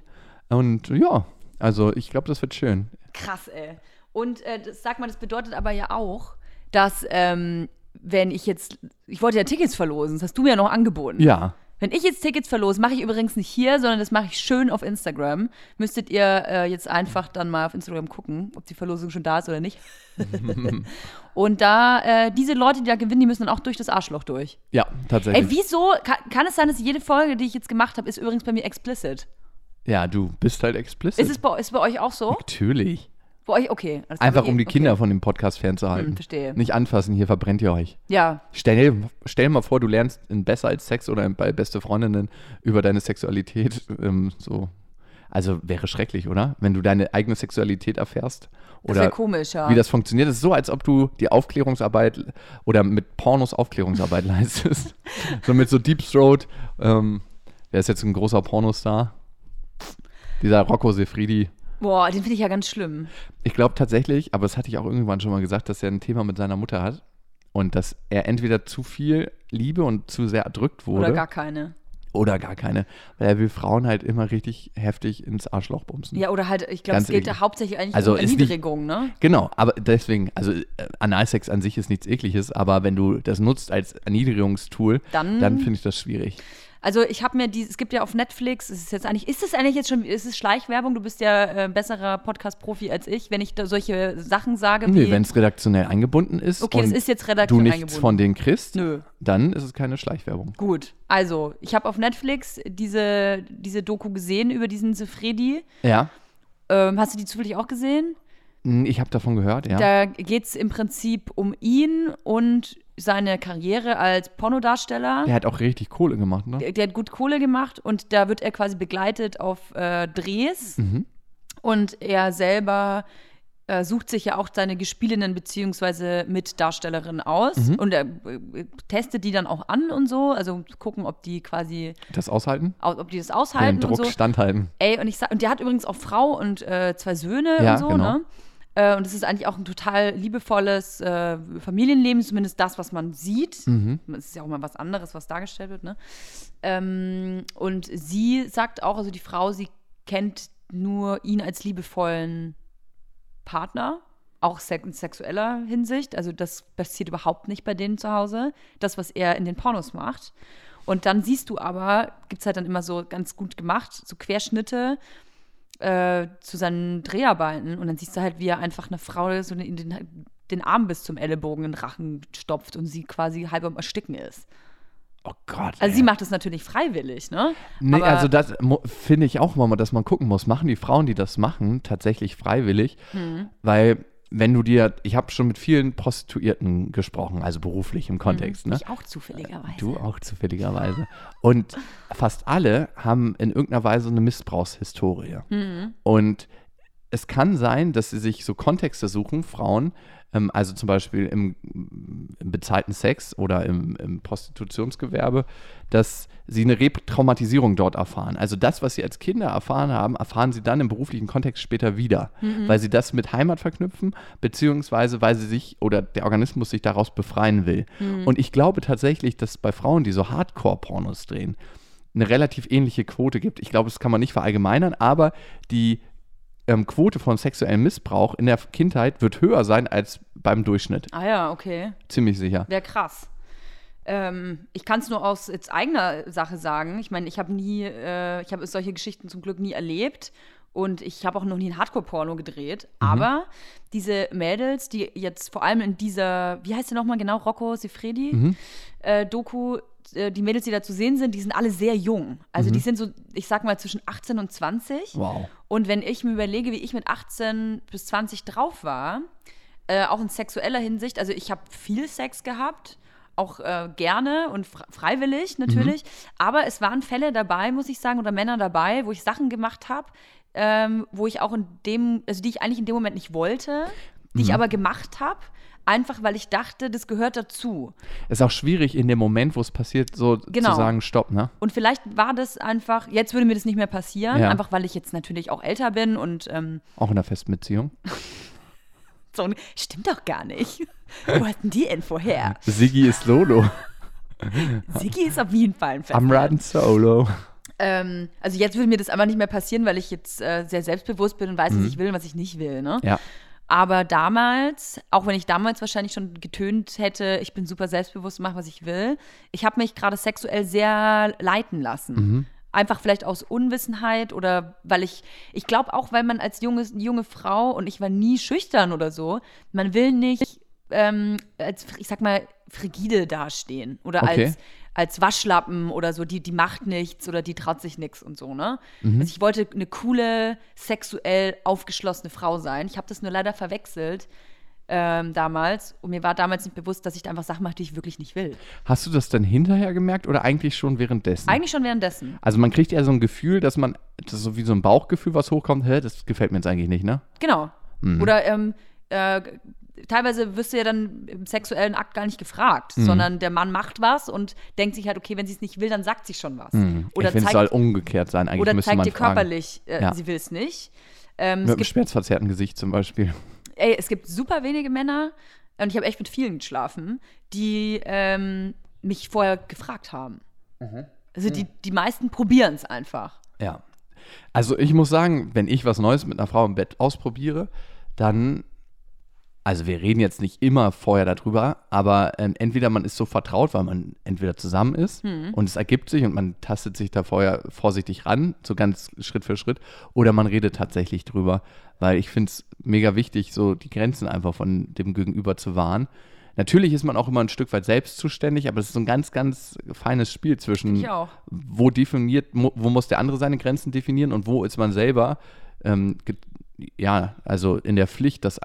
Und ja, also ich glaube, das wird schön. Krass, ey. Und äh, das, sag mal, das bedeutet aber ja auch, dass, ähm, wenn ich jetzt, ich wollte ja Tickets verlosen, das hast du mir ja noch angeboten. Ja. Wenn ich jetzt Tickets verlose, mache ich übrigens nicht hier, sondern das mache ich schön auf Instagram. Müsstet ihr äh, jetzt einfach dann mal auf Instagram gucken, ob die Verlosung schon da ist oder nicht. Und da, äh, diese Leute, die da gewinnen, die müssen dann auch durch das Arschloch durch. Ja, tatsächlich. Ey, wieso? Kann, kann es sein, dass jede Folge, die ich jetzt gemacht habe, ist übrigens bei mir explicit? Ja, du bist halt explicit. Ist es bei, ist bei euch auch so? Natürlich. Bei euch, okay. alles Einfach um die Kinder Okay. von dem Podcast fernzuhalten. Hm, verstehe. Nicht anfassen, hier verbrennt ihr euch. Ja, Stell, stell mal vor, du lernst in Besser als Sex oder bei Beste Freundinnen über deine Sexualität. Ähm, so. Also wäre schrecklich, oder? Wenn du deine eigene Sexualität erfährst. das Oder wäre komisch, ja. wie das funktioniert. Das ist so, als ob du die Aufklärungsarbeit oder mit Pornos Aufklärungsarbeit leistest. so mit so Deep Throat. Ähm, der ist jetzt ein großer Pornostar. Dieser Rocco Sefridi. Boah, den finde ich ja ganz schlimm. Ich glaube tatsächlich, aber das hatte ich auch irgendwann schon mal gesagt, dass er ein Thema mit seiner Mutter hat. Und dass er entweder zu viel Liebe und zu sehr erdrückt wurde. Oder gar keine. oder gar keine. Weil er will Frauen halt immer richtig heftig ins Arschloch bumsen. Ja, oder halt, ich glaube, es geht eklig. hauptsächlich eigentlich Also um Erniedrigung, ne? Genau, aber deswegen, also äh, Analsex an sich ist nichts ekliges, aber wenn du das nutzt als Erniedrigungstool, Dann- dann finde ich das schwierig. Also ich habe mir die, es gibt ja auf Netflix, es ist jetzt eigentlich, ist es eigentlich jetzt schon, ist es Schleichwerbung? Du bist ja äh, besserer Podcast-Profi als ich, wenn ich da solche Sachen sage. Nö, wenn es redaktionell eingebunden ist Okay, und es ist jetzt du redaktionell nichts eingebunden. von denen kriegst, Nö. dann ist es keine Schleichwerbung. Gut, also ich habe auf Netflix diese, diese Doku gesehen über diesen Sefredi. Ja, Ähm, hast du die zufällig auch gesehen? Hm, ich habe davon gehört, ja. Da geht es im Prinzip um ihn und seine Karriere als Pornodarsteller. Der hat auch richtig Kohle gemacht, ne? Der, der hat gut Kohle gemacht und da wird er quasi begleitet auf äh, Drehs. Mhm. Und er selber äh, sucht sich ja auch seine Gespielinnen beziehungsweise Mitdarstellerinnen aus Mhm. und er äh, testet die dann auch an und so, also gucken, ob die quasi, Das aushalten? au- ob die das Den aushalten und Druck so. standhalten. Ey, und ich sag, und der hat übrigens auch Frau und äh, zwei Söhne Ja, und so, genau. ne? Äh, und es ist eigentlich auch ein total liebevolles äh, Familienleben, zumindest das, was man sieht. Mhm. Es ist ja auch mal was anderes, was dargestellt wird, ne? Ähm, und sie sagt auch, also die Frau, sie kennt nur ihn als liebevollen Partner, auch in sexueller Hinsicht. Also das passiert überhaupt nicht bei denen zu Hause. Das, was er in den Pornos macht. Und dann siehst du aber, gibt es halt dann immer so ganz gut gemacht, so Querschnitte äh, zu seinen Dreharbeiten. Und dann siehst du halt, wie er einfach eine Frau so in den, den Arm bis zum Ellenbogen in den Rachen stopft und sie quasi halb am Ersticken ist. Oh Gott. Also ey. sie macht das natürlich freiwillig, ne? Nee, Aber- also das finde ich auch mal, dass man gucken muss. Machen die Frauen, die das machen, tatsächlich freiwillig? Hm. Weil, wenn du dir, ich habe schon mit vielen Prostituierten gesprochen, also beruflich im Kontext, ne? Ich auch zufälligerweise. Du auch zufälligerweise. Und fast alle haben in irgendeiner Weise eine Missbrauchshistorie. Mhm. Und es kann sein, dass sie sich so Kontexte suchen, Frauen, ähm, also zum Beispiel im, im bezahlten Sex oder im, im Prostitutionsgewerbe, dass sie eine Retraumatisierung dort erfahren. Also das, was sie als Kinder erfahren haben, erfahren sie dann im beruflichen Kontext später wieder, weil sie das mit Heimat verknüpfen, beziehungsweise weil sie sich oder der Organismus sich daraus befreien will. Und ich glaube tatsächlich, dass bei Frauen, die so Hardcore-Pornos drehen, eine relativ ähnliche Quote gibt. Ich glaube, das kann man nicht verallgemeinern, aber die ähm, Quote von sexuellem Missbrauch in der Kindheit wird höher sein als beim Durchschnitt. Ah ja, okay. Ziemlich sicher. Wäre krass. Ähm, ich kann es nur aus jetzt eigener Sache sagen. Ich meine, ich habe nie, äh, ich habe solche Geschichten zum Glück nie erlebt. Und ich habe auch noch nie ein Hardcore-Porno gedreht. Aber diese Mädels, die jetzt vor allem in dieser, wie heißt sie nochmal genau, Rocco Sifredi, äh, Doku, äh, die Mädels, die da zu sehen sind, die sind alle sehr jung. Also die sind so, ich sag mal, zwischen 18 und 20. Wow. Und wenn ich mir überlege, wie ich mit 18 bis 20 drauf war, äh, auch in sexueller Hinsicht, also ich habe viel Sex gehabt, auch äh, gerne und freiwillig natürlich. Mhm. Aber es waren Fälle dabei, muss ich sagen, oder Männer dabei, wo ich Sachen gemacht habe, ähm, wo ich auch in dem, also die ich eigentlich in dem Moment nicht wollte, die mhm. ich aber gemacht habe. Einfach weil ich dachte, das gehört dazu. Ist auch schwierig in dem Moment, wo es passiert, so genau. zu sagen, stopp, ne? Und vielleicht war das einfach, jetzt würde mir das nicht mehr passieren, ja. einfach weil ich jetzt natürlich auch älter bin und ähm, auch in einer festen Beziehung. so, stimmt doch gar nicht. Wo hat denn die Info her? Siggi ist Lolo. Siggi ist auf jeden Fall ein Fest. I'm riding solo. Ähm, also jetzt würde mir das aber nicht mehr passieren, weil ich jetzt äh, sehr selbstbewusst bin und weiß, mhm. was ich will und was ich nicht will. Ne? Ja. Aber damals, auch wenn ich damals wahrscheinlich schon getönt hätte, ich bin super selbstbewusst, mache, was ich will, ich habe mich gerade sexuell sehr leiten lassen. Mhm. Einfach vielleicht aus Unwissenheit oder weil ich, ich glaube auch, weil man als junge, junge Frau, und ich war nie schüchtern oder so, man will nicht ähm, als, ich sag mal, frigide dastehen oder okay. als, als Waschlappen oder so, die, die macht nichts oder die traut sich nichts und so, ne? Mhm. Also ich wollte eine coole, sexuell aufgeschlossene Frau sein. Ich habe das nur leider verwechselt. Ähm, damals. Und mir war damals nicht bewusst, dass ich da einfach Sachen mache, die ich wirklich nicht will. Hast du das dann hinterher gemerkt oder eigentlich schon währenddessen? Eigentlich schon währenddessen. Also man kriegt ja so ein Gefühl, dass man, das ist so wie so ein Bauchgefühl, was hochkommt, hä, das gefällt mir jetzt eigentlich nicht, ne? Genau. Mhm. Oder ähm, äh, teilweise wirst du ja dann im sexuellen Akt gar nicht gefragt, mhm. sondern der Mann macht was und denkt sich halt, okay, wenn sie es nicht will, dann sagt sie schon was. Mhm. Oder ich finde, es soll umgekehrt sein. Eigentlich oder zeigt dir körperlich, äh, ja. sie will es nicht. Ähm, mit einem schmerzverzerrten Gesicht zum Beispiel. Ey, es gibt super wenige Männer, und ich habe echt mit vielen geschlafen, die ähm, mich vorher gefragt haben. Mhm. Also die, die meisten probieren es einfach. Ja. Also ich muss sagen, wenn ich was Neues mit einer Frau im Bett ausprobiere, dann also wir reden jetzt nicht immer vorher darüber, aber ähm, entweder man ist so vertraut, weil man entweder zusammen ist hm. und es ergibt sich und man tastet sich da vorher vorsichtig ran, so ganz Schritt für Schritt, oder man redet tatsächlich drüber, weil ich finde es mega wichtig, so die Grenzen einfach von dem Gegenüber zu wahren. Natürlich ist man auch immer ein Stück weit selbst zuständig, aber es ist so ein ganz, ganz feines Spiel zwischen, wo definiert, wo muss der andere seine Grenzen definieren und wo ist man selber, ähm, ja, also in der Pflicht, das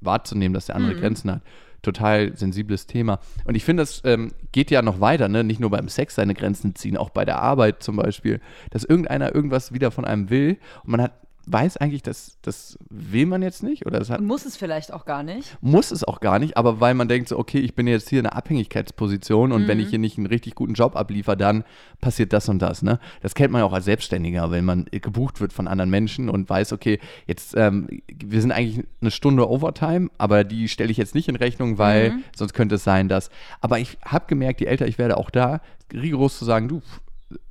wahrzunehmen, dass der andere mhm. Grenzen hat. Total sensibles Thema. Und ich finde, das ähm, geht ja noch weiter, ne? nicht nur beim Sex seine Grenzen ziehen, auch bei der Arbeit zum Beispiel, dass irgendeiner irgendwas wieder von einem will und man hat weiß eigentlich, dass das will man jetzt nicht oder hat, muss es vielleicht auch gar nicht. Muss es auch gar nicht, aber weil man denkt so, okay, ich bin jetzt hier in einer Abhängigkeitsposition und mhm. wenn ich hier nicht einen richtig guten Job abliefere, dann passiert das und das. Ne? Das kennt man ja auch als Selbstständiger, wenn man gebucht wird von anderen Menschen und weiß, okay, jetzt ähm, wir sind eigentlich eine Stunde Overtime, aber die stelle ich jetzt nicht in Rechnung, weil mhm. sonst könnte es sein, dass. Aber ich habe gemerkt, je älter ich werde, auch da rigoros zu sagen, du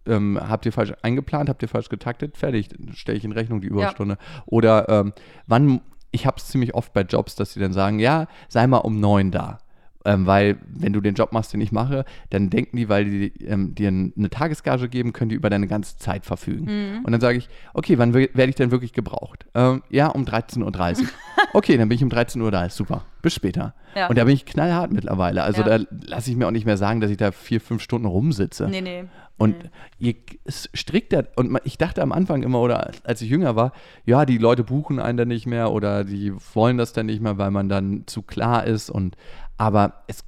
ähm, habt ihr falsch eingeplant, habt ihr falsch getaktet, fertig, stelle ich in Rechnung die Überstunde. Ja. Oder ähm, wann, ich habe es ziemlich oft bei Jobs, dass sie dann sagen, ja, sei mal um neun da. Ähm, weil, wenn du den Job machst, den ich mache, dann denken die, weil die ähm, dir eine Tagesgage geben, können die über deine ganze Zeit verfügen. Mhm. Und dann sage ich, okay, wann werde ich denn wirklich gebraucht? Ähm, ja, um 13.30 Uhr. okay, dann bin ich um 13 Uhr da, super. Bis später. Ja. Und da bin ich knallhart mittlerweile. Also ja. da lasse ich mir auch nicht mehr sagen, dass ich da vier, fünf Stunden rumsitze. Nee, nee. Und mhm. je strikter, und ich dachte am Anfang immer, oder als ich jünger war, ja, die Leute buchen einen dann nicht mehr oder die wollen das dann nicht mehr, weil man dann zu klar ist. Und aber es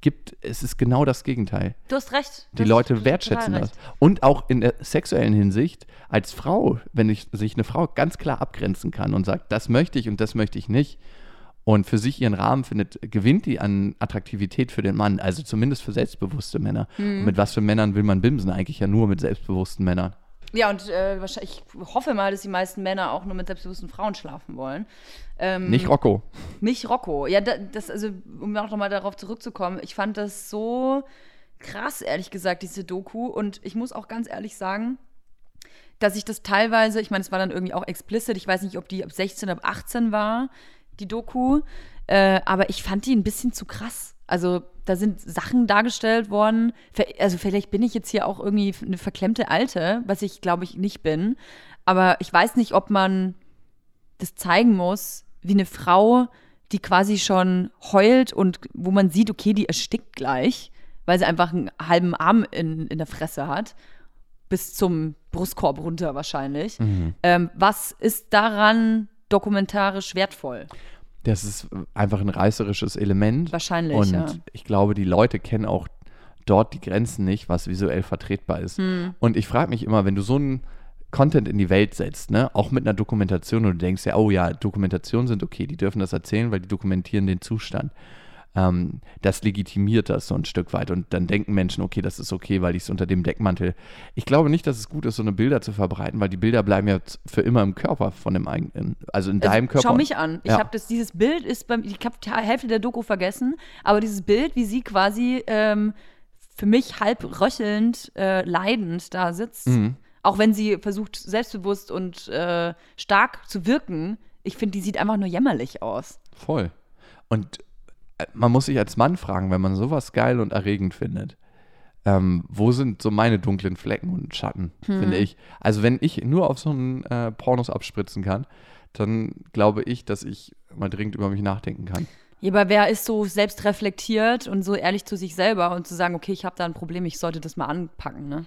gibt, es ist genau das Gegenteil. Du hast recht. Die Leute wertschätzen das. Und auch in der sexuellen Hinsicht, als Frau, wenn ich, sich eine Frau ganz klar abgrenzen kann und sagt, das möchte ich und das möchte ich nicht, und für sich ihren Rahmen findet, gewinnt die an Attraktivität für den Mann, also zumindest für selbstbewusste Männer. Mhm. Und mit was für Männern will man bimsen? Eigentlich ja nur mit selbstbewussten Männern. Ja, und äh, wahrscheinlich, ich hoffe mal, dass die meisten Männer auch nur mit selbstbewussten Frauen schlafen wollen. Ähm, nicht Rocco. Nicht Rocco. Ja, das, also, um auch nochmal darauf zurückzukommen, ich fand das so krass, ehrlich gesagt, diese Doku. Und ich muss auch ganz ehrlich sagen, dass ich das teilweise, ich meine, es war dann irgendwie auch explicit, ich weiß nicht, ob die ab 16 oder ab 18 war, die Doku. Äh, aber ich fand die ein bisschen zu krass. Also da sind Sachen dargestellt worden. Also vielleicht bin ich jetzt hier auch irgendwie eine verklemmte Alte, was ich glaube ich nicht bin. Aber ich weiß nicht, ob man das zeigen muss, wie eine Frau, die quasi schon heult und wo man sieht, okay, die erstickt gleich, weil sie einfach einen halben Arm in, in der Fresse hat. Bis zum Brustkorb runter wahrscheinlich. Mhm. Ähm, was ist daran dokumentarisch wertvoll? Das ist einfach ein reißerisches Element. Wahrscheinlich. Und ja. ich glaube, die Leute kennen auch dort die Grenzen nicht, was visuell vertretbar ist. Hm. Und ich frage mich immer, wenn du so einen Content in die Welt setzt, ne, auch mit einer Dokumentation und du denkst ja, oh ja, Dokumentationen sind okay, die dürfen das erzählen, weil die dokumentieren den Zustand ähm, das legitimiert das so ein Stück weit. Und dann denken Menschen, okay, das ist okay, weil ich es unter dem Deckmantel. Ich glaube nicht, dass es gut ist, so eine Bilder zu verbreiten, weil die Bilder bleiben ja für immer im Körper von dem eigenen, also in also, deinem Körper. Schau mich an. Ich ja. habe das, dieses Bild ist beim, ich habe die Hälfte der Doku vergessen, aber dieses Bild, wie sie quasi ähm, für mich halb röchelnd, äh, leidend da sitzt, mhm. auch wenn sie versucht, selbstbewusst und äh, stark zu wirken, ich finde, die sieht einfach nur jämmerlich aus. Voll. Und man muss sich als Mann fragen, wenn man sowas geil und erregend findet. Ähm, wo sind so meine dunklen Flecken und Schatten, hm. finde ich. Also wenn ich nur auf so einen äh, Pornos abspritzen kann, dann glaube ich, dass ich mal dringend über mich nachdenken kann. Ja, aber wer ist so selbst reflektiert und so ehrlich zu sich selber und zu sagen, okay, ich habe da ein Problem, ich sollte das mal anpacken, ne?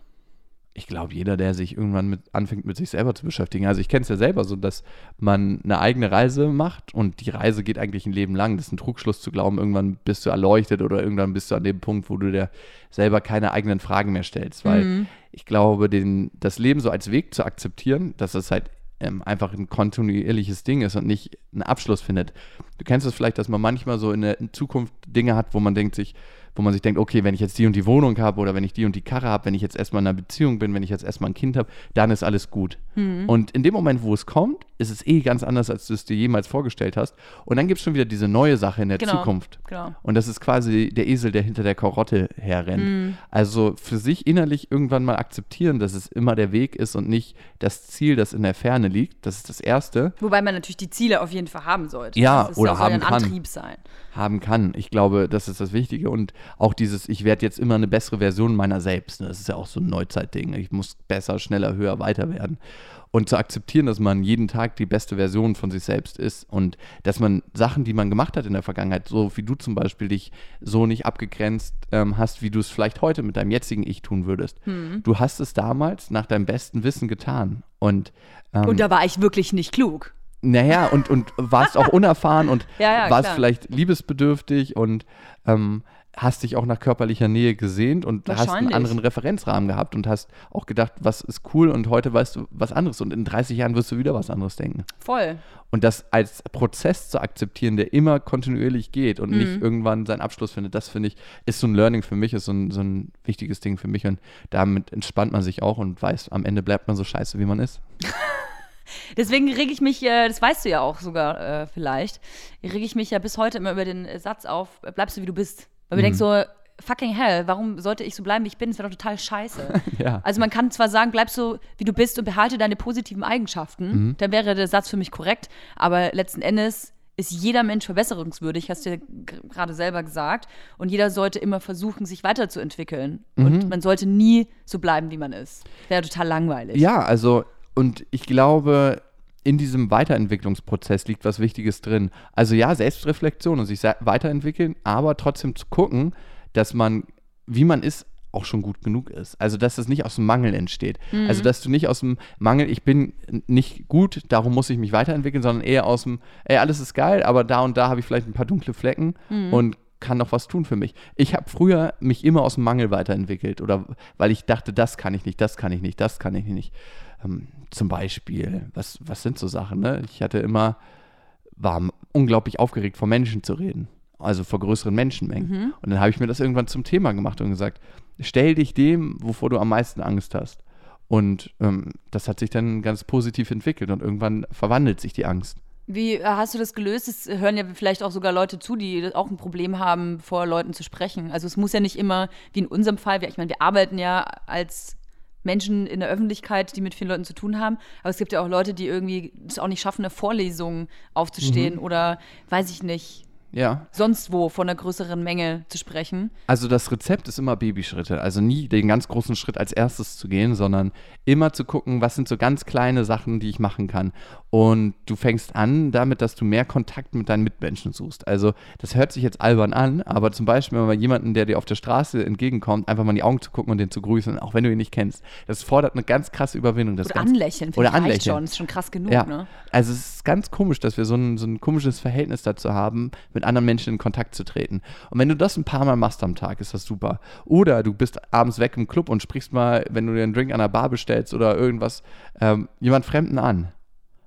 Ich glaube, jeder, der sich irgendwann mit, anfängt, mit sich selber zu beschäftigen. Also ich kenne es ja selber so, dass man eine eigene Reise macht und die Reise geht eigentlich ein Leben lang. Das ist ein Trugschluss zu glauben, irgendwann bist du erleuchtet oder irgendwann bist du an dem Punkt, wo du dir selber keine eigenen Fragen mehr stellst. Weil mhm. ich glaube, den, das Leben so als Weg zu akzeptieren, dass es halt ähm, einfach ein kontinuierliches Ding ist und nicht einen Abschluss findet. Du kennst es vielleicht, dass man manchmal so in der Zukunft Dinge hat, wo man denkt sich, wo man sich denkt, okay, wenn ich jetzt die und die Wohnung habe oder wenn ich die und die Karre habe, wenn ich jetzt erstmal in einer Beziehung bin, wenn ich jetzt erstmal ein Kind habe, dann ist alles gut. Mhm. Und in dem Moment, wo es kommt, ist es eh ganz anders, als du es dir jemals vorgestellt hast. Und dann gibt es schon wieder diese neue Sache in der genau, Zukunft. Genau. Und das ist quasi der Esel, der hinter der Karotte herrennt. Mhm. Also für sich innerlich irgendwann mal akzeptieren, dass es immer der Weg ist und nicht das Ziel, das in der Ferne liegt. Das ist das Erste. Wobei man natürlich die Ziele auf jeden Fall haben sollte. Ja, das oder haben ein kann. Antrieb sein. Haben kann. Ich glaube, das ist das Wichtige. Und auch dieses, ich werde jetzt immer eine bessere Version meiner selbst. Ne? Das ist ja auch so ein Neuzeitding. Ich muss besser, schneller, höher, weiter werden. Und zu akzeptieren, dass man jeden Tag die beste Version von sich selbst ist und dass man Sachen, die man gemacht hat in der Vergangenheit, so wie du zum Beispiel dich so nicht abgegrenzt ähm, hast, wie du es vielleicht heute mit deinem jetzigen Ich tun würdest. Hm. Du hast es damals nach deinem besten Wissen getan. Und, ähm, und da war ich wirklich nicht klug. Naja, und, und warst auch unerfahren und ja, ja, warst klar. vielleicht liebesbedürftig und ähm, hast dich auch nach körperlicher Nähe gesehnt und hast einen anderen Referenzrahmen gehabt und hast auch gedacht, was ist cool und heute weißt du was anderes und in 30 Jahren wirst du wieder was anderes denken. Voll. Und das als Prozess zu akzeptieren, der immer kontinuierlich geht und mhm. nicht irgendwann seinen Abschluss findet, das finde ich, ist so ein Learning für mich, ist so ein, so ein wichtiges Ding für mich und damit entspannt man sich auch und weiß, am Ende bleibt man so scheiße, wie man ist. Deswegen rege ich mich, äh, das weißt du ja auch sogar äh, vielleicht, rege ich mich ja bis heute immer über den Satz auf, bleibst du wie du bist. Weil wir mhm. denken so, fucking hell, warum sollte ich so bleiben, wie ich bin? Das wäre doch total scheiße. ja. Also man kann zwar sagen, bleib so, wie du bist und behalte deine positiven Eigenschaften, mhm. dann wäre der Satz für mich korrekt, aber letzten Endes ist jeder Mensch verbesserungswürdig, hast du ja gerade selber gesagt. Und jeder sollte immer versuchen, sich weiterzuentwickeln. Mhm. Und man sollte nie so bleiben, wie man ist. Wäre total langweilig. Ja, also, und ich glaube, in diesem Weiterentwicklungsprozess liegt was Wichtiges drin. Also ja, Selbstreflexion und sich weiterentwickeln, aber trotzdem zu gucken, dass man, wie man ist, auch schon gut genug ist. Also, dass es nicht aus dem Mangel entsteht. Mhm. Also, dass du nicht aus dem Mangel, ich bin nicht gut, darum muss ich mich weiterentwickeln, sondern eher aus dem, ey, alles ist geil, aber da und da habe ich vielleicht ein paar dunkle Flecken mhm. und kann noch was tun für mich. Ich habe früher mich immer aus dem Mangel weiterentwickelt oder weil ich dachte, das kann ich nicht, das kann ich nicht, das kann ich nicht. Ähm, zum Beispiel, was, was sind so Sachen, ne? Ich hatte immer, war unglaublich aufgeregt, vor Menschen zu reden. Also vor größeren Menschenmengen. Mhm. Und dann habe ich mir das irgendwann zum Thema gemacht und gesagt, stell dich dem, wovor du am meisten Angst hast. Und ähm, das hat sich dann ganz positiv entwickelt und irgendwann verwandelt sich die Angst. Wie äh, hast du das gelöst? Es hören ja vielleicht auch sogar Leute zu, die auch ein Problem haben, vor Leuten zu sprechen. Also es muss ja nicht immer, wie in unserem Fall, ich meine, wir arbeiten ja als Menschen in der Öffentlichkeit, die mit vielen Leuten zu tun haben. Aber es gibt ja auch Leute, die irgendwie es auch nicht schaffen, eine Vorlesung aufzustehen mhm. oder weiß ich nicht. Ja. sonst wo von einer größeren Menge zu sprechen. Also das Rezept ist immer Babyschritte. Also nie den ganz großen Schritt als erstes zu gehen, sondern immer zu gucken, was sind so ganz kleine Sachen, die ich machen kann. Und du fängst an damit, dass du mehr Kontakt mit deinen Mitmenschen suchst. Also das hört sich jetzt albern an, aber zum Beispiel wenn man jemanden, der dir auf der Straße entgegenkommt, einfach mal in die Augen zu gucken und den zu grüßen, auch wenn du ihn nicht kennst. Das fordert eine ganz krasse Überwindung. Das oder ganz, anlächeln. Oder anlächeln. Schon, ist schon krass genug. Ja. Ne? Also es ist ganz komisch, dass wir so ein, so ein komisches Verhältnis dazu haben, mit anderen Menschen in Kontakt zu treten. Und wenn du das ein paar Mal machst am Tag, ist das super. Oder du bist abends weg im Club und sprichst mal, wenn du dir einen Drink an der Bar bestellst oder irgendwas, ähm, jemand Fremden an.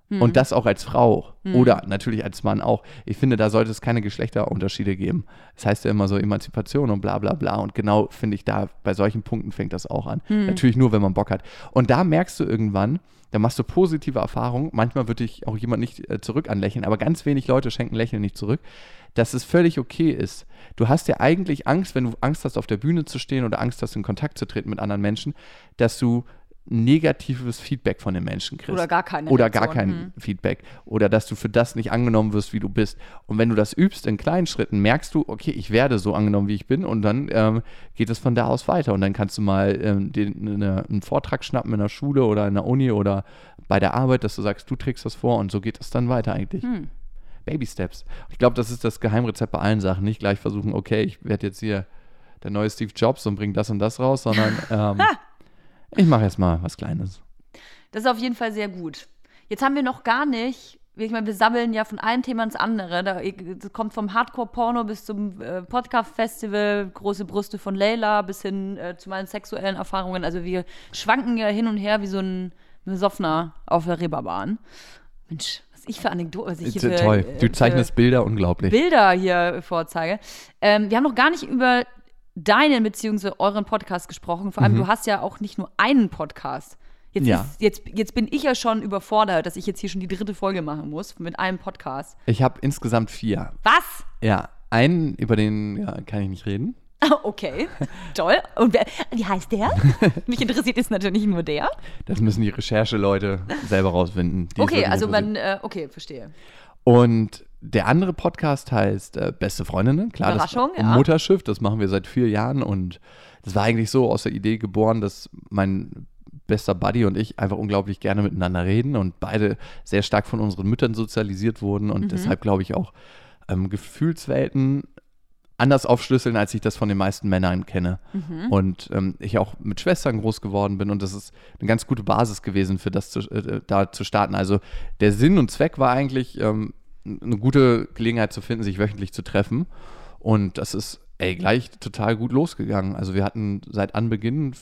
Und das auch als Frau oder natürlich als Mann auch. Ich finde, da sollte es keine Geschlechterunterschiede geben. Das heißt ja immer so Emanzipation und bla bla bla. Und genau finde ich da, bei solchen Punkten fängt das auch an. Hm. Natürlich nur, wenn man Bock hat. Und da merkst du irgendwann, da machst du positive Erfahrungen. Manchmal wird dich auch jemand nicht äh, zurück anlächeln, aber ganz wenig Leute schenken Lächeln nicht zurück, dass es völlig okay ist. Du hast ja eigentlich Angst, wenn du Angst hast, auf der Bühne zu stehen oder Angst hast, in Kontakt zu treten mit anderen Menschen, dass du negatives Feedback von den Menschen kriegst. Oder gar keine Oder gar kein Feedback. Oder dass du für das nicht angenommen wirst, wie du bist. Und wenn du das übst in kleinen Schritten, merkst du, okay, ich werde so angenommen, wie ich bin. Und dann ähm, geht es von da aus weiter. Und dann kannst du mal ähm, den, eine, einen Vortrag schnappen in der Schule oder in der Uni oder bei der Arbeit, dass du sagst, du trägst das vor. Und so geht es dann weiter eigentlich. Hm. Baby Steps. Ich glaube, das ist das Geheimrezept bei allen Sachen. Nicht gleich versuchen, okay, ich werde jetzt hier der neue Steve Jobs und bringe das und das raus, sondern ähm, ich mache jetzt mal was Kleines. Das ist auf jeden Fall sehr gut. Jetzt haben wir noch gar nicht, ich meine, wir sammeln ja von einem Thema ins andere. Da das kommt vom Hardcore-Porno bis zum äh, Podcast-Festival, große Brüste von Layla bis hin äh, zu meinen sexuellen Erfahrungen. Also wir schwanken ja hin und her wie so ein Besoffener auf der Reeperbahn. Mensch, was ich für Anekdoten, was ich hier für, Toll. äh, Du für zeichnest Bilder unglaublich. Bilder hier vorzeige. Ähm, wir haben noch gar nicht über deinen bzw. euren Podcast gesprochen. Vor allem, Mhm. du hast ja auch nicht nur einen Podcast. Jetzt, Ja. ist, jetzt, jetzt bin ich ja schon überfordert, dass ich jetzt hier schon die dritte Folge machen muss mit einem Podcast. Ich habe insgesamt vier. Was? Ja, einen, über den ja, kann ich nicht reden. Okay, toll. Und wer, wie heißt der? Mich interessiert jetzt natürlich nur der. Das müssen die Rechercheleute selber rausfinden. die Okay, also man, äh, okay, verstehe. Und der andere Podcast heißt äh, Beste Freundinnen. Klar, Überraschung, das ja. Mutterschiff, das machen wir seit vier Jahren und das war eigentlich so aus der Idee geboren, dass mein bester Buddy und ich einfach unglaublich gerne miteinander reden und beide sehr stark von unseren Müttern sozialisiert wurden Mhm. und deshalb glaube ich auch ähm, Gefühlswelten anders aufschlüsseln, als ich das von den meisten Männern kenne. Mhm. Und ähm, ich auch mit Schwestern groß geworden bin und das ist eine ganz gute Basis gewesen, für das zu, äh, da zu starten. Also der Sinn und Zweck war eigentlich, ähm, eine gute Gelegenheit zu finden, sich wöchentlich zu treffen. Und das ist ey, gleich total gut losgegangen. Also wir hatten seit Anbeginn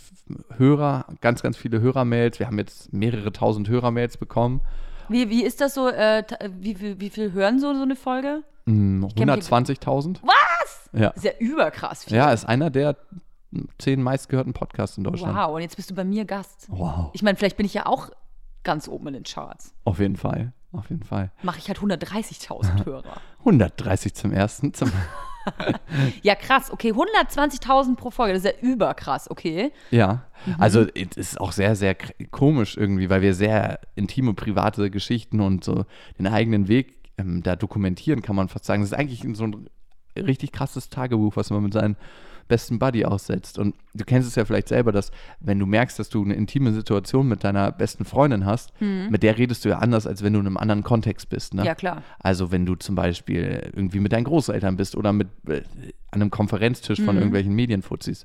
Hörer, ganz, ganz viele Hörermails. Wir haben jetzt mehrere tausend Hörermails bekommen. Wie, wie ist das so? Äh, wie, viel, wie viel hören so, so eine Folge? Hm, kenn mich- 120.000. Was? Ja. Ist ja überkrass viel. ja, ist einer der zehn meistgehörten Podcasts in Deutschland. Wow, und jetzt bist du bei mir Gast. Wow. Ich meine, vielleicht bin ich ja auch ganz oben in den Charts. Auf jeden Fall. Auf jeden Fall. Mache ich halt 130.000 Hörer. 130 zum ersten. Zum Ja, krass. Okay, 120.000 pro Folge. Das ist ja überkrass, okay. Ja, Mhm. also es ist auch sehr, sehr komisch irgendwie, weil wir sehr intime, private Geschichten und so den eigenen Weg ähm, da dokumentieren, kann man fast sagen. Das ist eigentlich so ein richtig krasses Tagebuch, was man mit seinem besten Buddy aussetzt. Und du kennst es ja vielleicht selber, dass wenn du merkst, dass du eine intime Situation mit deiner besten Freundin hast, mit der redest du ja anders, als wenn du in einem anderen Kontext bist. Ne? Mhm. Ja, klar. Also wenn du zum Beispiel irgendwie mit deinen Großeltern bist oder mit äh, an einem Konferenztisch Mhm. von irgendwelchen Medienfuzis.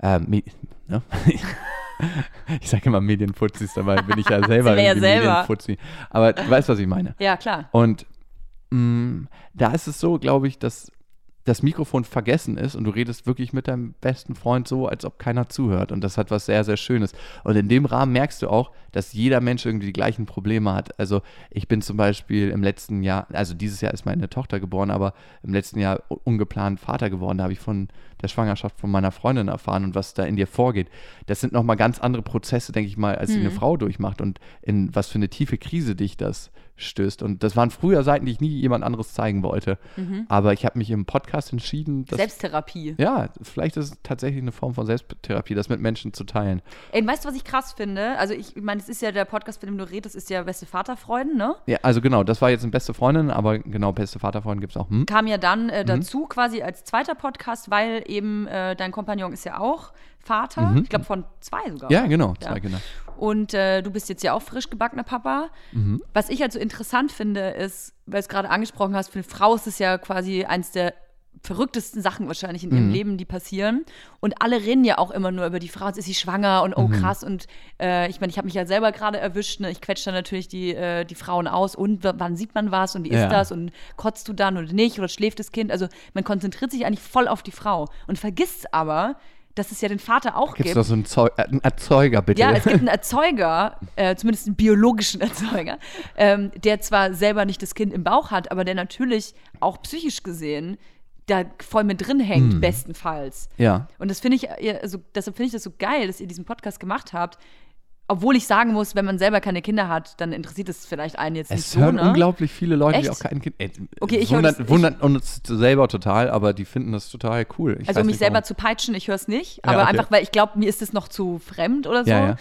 Äh, Me ne? ich sage immer Medienfuzis, dabei bin ich ja selber ja selber. Medienfuzzi. Aber du weißt, was ich meine. Ja, klar. Und mh, da ist es so, glaube ich, dass das Mikrofon vergessen ist und du redest wirklich mit deinem besten Freund so, als ob keiner zuhört. Und das hat was sehr, sehr Schönes. Und in dem Rahmen merkst du auch, dass jeder Mensch irgendwie die gleichen Probleme hat. Also ich bin zum Beispiel im letzten Jahr, also dieses Jahr ist meine Tochter geboren, aber im letzten Jahr ungeplant Vater geworden. Da habe ich von der Schwangerschaft von meiner Freundin erfahren und was da in dir vorgeht. Das sind nochmal ganz andere Prozesse, denke ich mal, als die eine Frau durchmacht und in was für eine tiefe Krise dich das stößt. Und das waren früher Seiten, die ich nie jemand anderes zeigen wollte. Mhm. Aber ich habe mich im Podcast entschieden. Dass, Selbsttherapie. Ja, vielleicht ist es tatsächlich eine Form von Selbsttherapie, das mit Menschen zu teilen. Ey, weißt du, was ich krass finde? Also ich meine, es ist ja der Podcast, mit dem du redest, ist ja Beste Vaterfreuden, ne? Ja, also genau, das war jetzt eine Beste Freundin, aber genau, Beste Vaterfreuden gibt es auch. Hm? Kam ja dann äh, mhm. dazu mhm. quasi als zweiter Podcast, weil eben äh, dein Kompagnon ist ja auch Vater, mhm. ich glaube von zwei sogar. Ja, genau, zwei ja. Kinder. Und äh, du bist jetzt ja auch frisch gebackener Papa. Mhm. Was ich halt so interessant finde, ist, weil du es gerade angesprochen hast, für eine Frau ist es ja quasi eins der verrücktesten Sachen wahrscheinlich in ihrem mhm. Leben, die passieren. Und alle reden ja auch immer nur über die Frau, jetzt ist sie schwanger und oh mhm. krass. Und äh, ich meine, ich habe mich ja selber gerade erwischt. Ne? Ich quetsche dann natürlich die, äh, die Frauen aus. Und wann sieht man was und wie ist ja. das? Und kotzt du dann oder nicht? Oder schläft das Kind? Also man konzentriert sich eigentlich voll auf die Frau und vergisst aber, dass es ja den Vater auch Gibt's gibt. Gibt es noch so einen, Zeu einen, Erzeuger, bitte? Ja, es gibt einen Erzeuger, äh, zumindest einen biologischen Erzeuger, ähm, der zwar selber nicht das Kind im Bauch hat, aber der natürlich auch psychisch gesehen da voll mit drin hängt, hm. bestenfalls. Ja. Und das finde ich, also, deshalb finde ich das so geil, dass ihr diesen Podcast gemacht habt, obwohl ich sagen muss, wenn man selber keine Kinder hat, dann interessiert es vielleicht einen jetzt es nicht so. Es hören ne? unglaublich viele Leute, Echt? die auch kein Kind äh, Okay, ich wundert, ich, wundert uns selber total, aber die finden das total cool. Ich also um mich selber zu peitschen, ich höre es nicht, aber ja, okay. einfach, weil ich glaube, mir ist es noch zu fremd oder so. Ja, ja.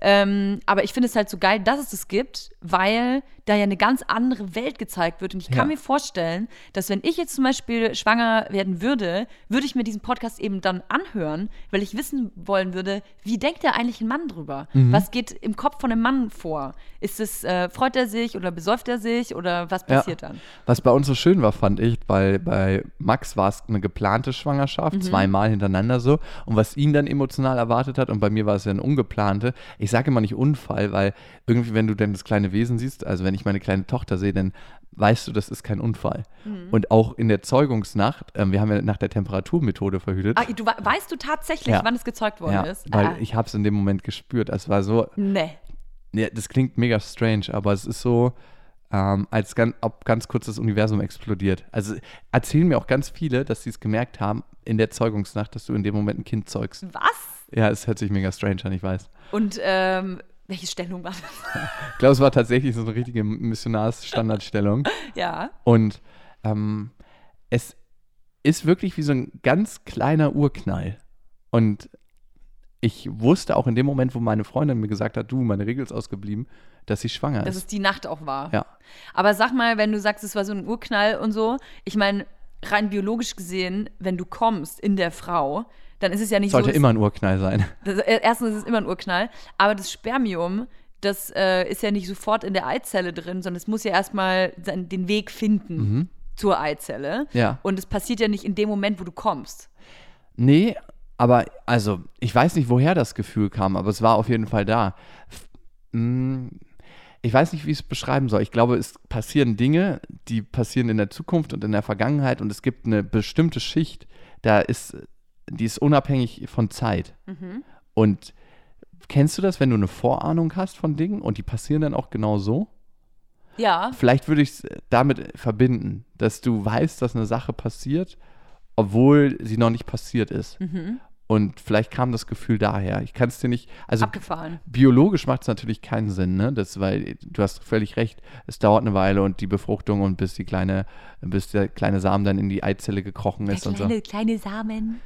Ähm, aber ich finde es halt so geil, dass es das gibt, weil da ja eine ganz andere Welt gezeigt wird. Und ich kann ja. mir vorstellen, dass wenn ich jetzt zum Beispiel schwanger werden würde, würde ich mir diesen Podcast eben dann anhören, weil ich wissen wollen würde, wie denkt da eigentlich ein Mann drüber? Mhm. Was geht im Kopf von einem Mann vor? Ist es, äh, freut er sich oder besäuft er sich oder was passiert ja. dann? Was bei uns so schön war, fand ich, weil bei Max war es eine geplante Schwangerschaft, mhm. zweimal hintereinander so. Und was ihn dann emotional erwartet hat, und bei mir war es ja eine ungeplante, ich sage immer nicht Unfall, weil irgendwie, wenn du denn das kleine Wesen siehst, also wenn ich meine kleine Tochter sehe, dann weißt du, das ist kein Unfall. Mhm. Und auch in der Zeugungsnacht, äh, wir haben ja nach der Temperaturmethode verhütet. Ah, du, weißt du tatsächlich, ja. wann es gezeugt worden ja, ist? Weil ah. ich habe es in dem Moment gespürt. Es war so. Nee. Ja, das klingt mega strange, aber es ist so, ähm, als ganz, ob ganz kurz das Universum explodiert. Also erzählen mir auch ganz viele, dass sie es gemerkt haben in der Zeugungsnacht, dass du in dem Moment ein Kind zeugst. Was? Ja, es hört sich mega strange an, ich weiß. Und ähm, welche Stellung war das? ich glaube, es war tatsächlich so eine richtige Missionarsstandardstellung. ja. Und ähm, es ist wirklich wie so ein ganz kleiner Urknall. Und ich wusste auch in dem Moment, wo meine Freundin mir gesagt hat, du, meine Regel ist ausgeblieben, dass sie schwanger dass ist. Dass es die Nacht auch war. Ja. Aber sag mal, wenn du sagst, es war so ein Urknall und so, ich meine, rein biologisch gesehen, wenn du kommst in der Frau, dann ist es ja nicht Sollte so. Sollte immer ein Urknall sein. Das, äh, erstens ist es immer ein Urknall, aber das Spermium, das äh, ist ja nicht sofort in der Eizelle drin, sondern es muss ja erstmal den Weg finden mhm. zur Eizelle. Ja. Und es passiert ja nicht in dem Moment, wo du kommst. Nee, aber also, ich weiß nicht, woher das Gefühl kam, aber es war auf jeden Fall da. Hm, ich weiß nicht, wie ich es beschreiben soll. Ich glaube, es passieren Dinge, die passieren in der Zukunft und in der Vergangenheit und es gibt eine bestimmte Schicht, da ist die ist unabhängig von Zeit. Mhm. Und kennst du das, wenn du eine Vorahnung hast von Dingen und die passieren dann auch genau so? Ja. Vielleicht würde ich es damit verbinden, dass du weißt, dass eine Sache passiert, obwohl sie noch nicht passiert ist. Mhm. Und vielleicht kam das Gefühl daher. Ich kann es dir nicht. Also Abgefahren. biologisch macht es natürlich keinen Sinn, ne? Das, weil du hast völlig recht, es dauert eine Weile und die Befruchtung und bis die kleine, bis der kleine Samen dann in die Eizelle gekrochen ist der und kleine, so. Kleine Samen.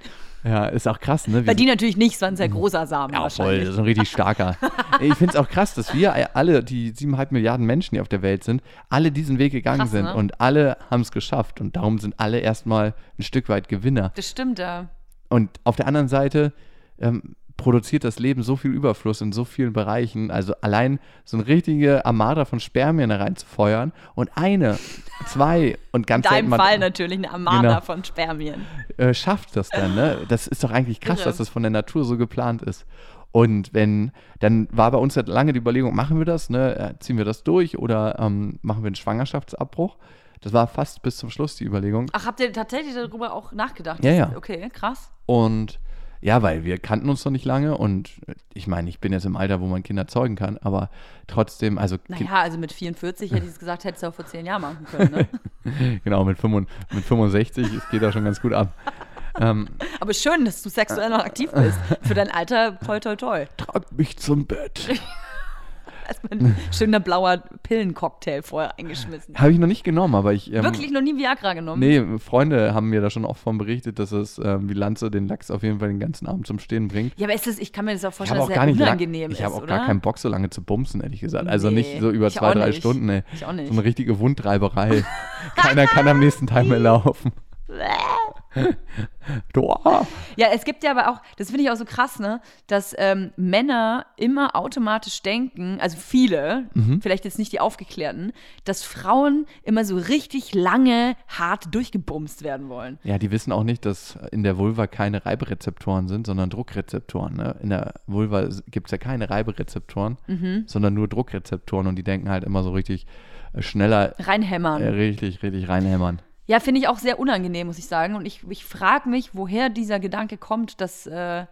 Ja, ist auch krass, ne? Bei die natürlich nicht, ein sehr großer Samen. Ja, voll, das ist ein richtig starker. ich finde es auch krass, dass wir alle, die siebeneinhalb Milliarden Menschen, die auf der Welt sind, alle diesen Weg gegangen krass, sind ne? und alle haben es geschafft und darum sind alle erstmal ein Stück weit Gewinner. Das stimmt, ja. Und auf der anderen Seite ähm, produziert das Leben so viel Überfluss in so vielen Bereichen. Also allein so eine richtige Armada von Spermien reinzufeuern und eine, zwei und ganz In deinem Fall natürlich eine Armada genau, von Spermien. Äh, schafft das dann, ne? Das ist doch eigentlich krass, Irre. dass das von der Natur so geplant ist. Und wenn, dann war bei uns halt lange die Überlegung, machen wir das, ne? Äh, ziehen wir das durch oder ähm, machen wir einen Schwangerschaftsabbruch? Das war fast bis zum Schluss die Überlegung. Ach, habt ihr tatsächlich darüber auch nachgedacht? Ja, ja. Okay, krass. Und ja, weil wir kannten uns noch nicht lange und ich meine, ich bin jetzt im Alter, wo man Kinder zeugen kann, aber trotzdem, also. Naja, also mit 44 hätte ich es gesagt, hättest du auch vor zehn Jahren machen können, ne? genau, mit, 65, mit 65 es geht da schon ganz gut ab. ähm, aber schön, dass du sexuell noch aktiv bist. Für dein Alter, toll, toll, toll. Trag mich zum Bett. Erstmal ein schöner blauer Pillencocktail vorher eingeschmissen. Habe ich noch nicht genommen, aber ich. Ähm, Wirklich noch nie Viagra genommen? Nee, Freunde haben mir da schon oft von berichtet, dass es ähm, wie Lanze den Lachs auf jeden Fall den ganzen Abend zum Stehen bringt. Ja, aber ist das, ich kann mir das auch vorstellen, dass es sehr unangenehm ist. Ich habe auch oder? gar keinen Bock, so lange zu bumsen, ehrlich gesagt. Also nee, nicht so über zwei, drei Stunden, ey. Ich auch nicht. So eine richtige Wundreiberei. Keiner kann am nächsten Tag mehr laufen. Ja, es gibt ja aber auch, das finde ich auch so krass, ne, dass ähm, Männer immer automatisch denken, also viele, mhm. vielleicht jetzt nicht die Aufgeklärten, dass Frauen immer so richtig lange hart durchgebumst werden wollen. Ja, die wissen auch nicht, dass in der Vulva keine Reiberezeptoren sind, sondern Druckrezeptoren. Ne? In der Vulva gibt es ja keine Reiberezeptoren, mhm. sondern nur Druckrezeptoren und die denken halt immer so richtig äh, schneller. Reinhämmern. Äh, richtig, richtig reinhämmern. Ja, finde ich auch sehr unangenehm, muss ich sagen. Und ich, ich frage mich, woher dieser Gedanke kommt, dass äh,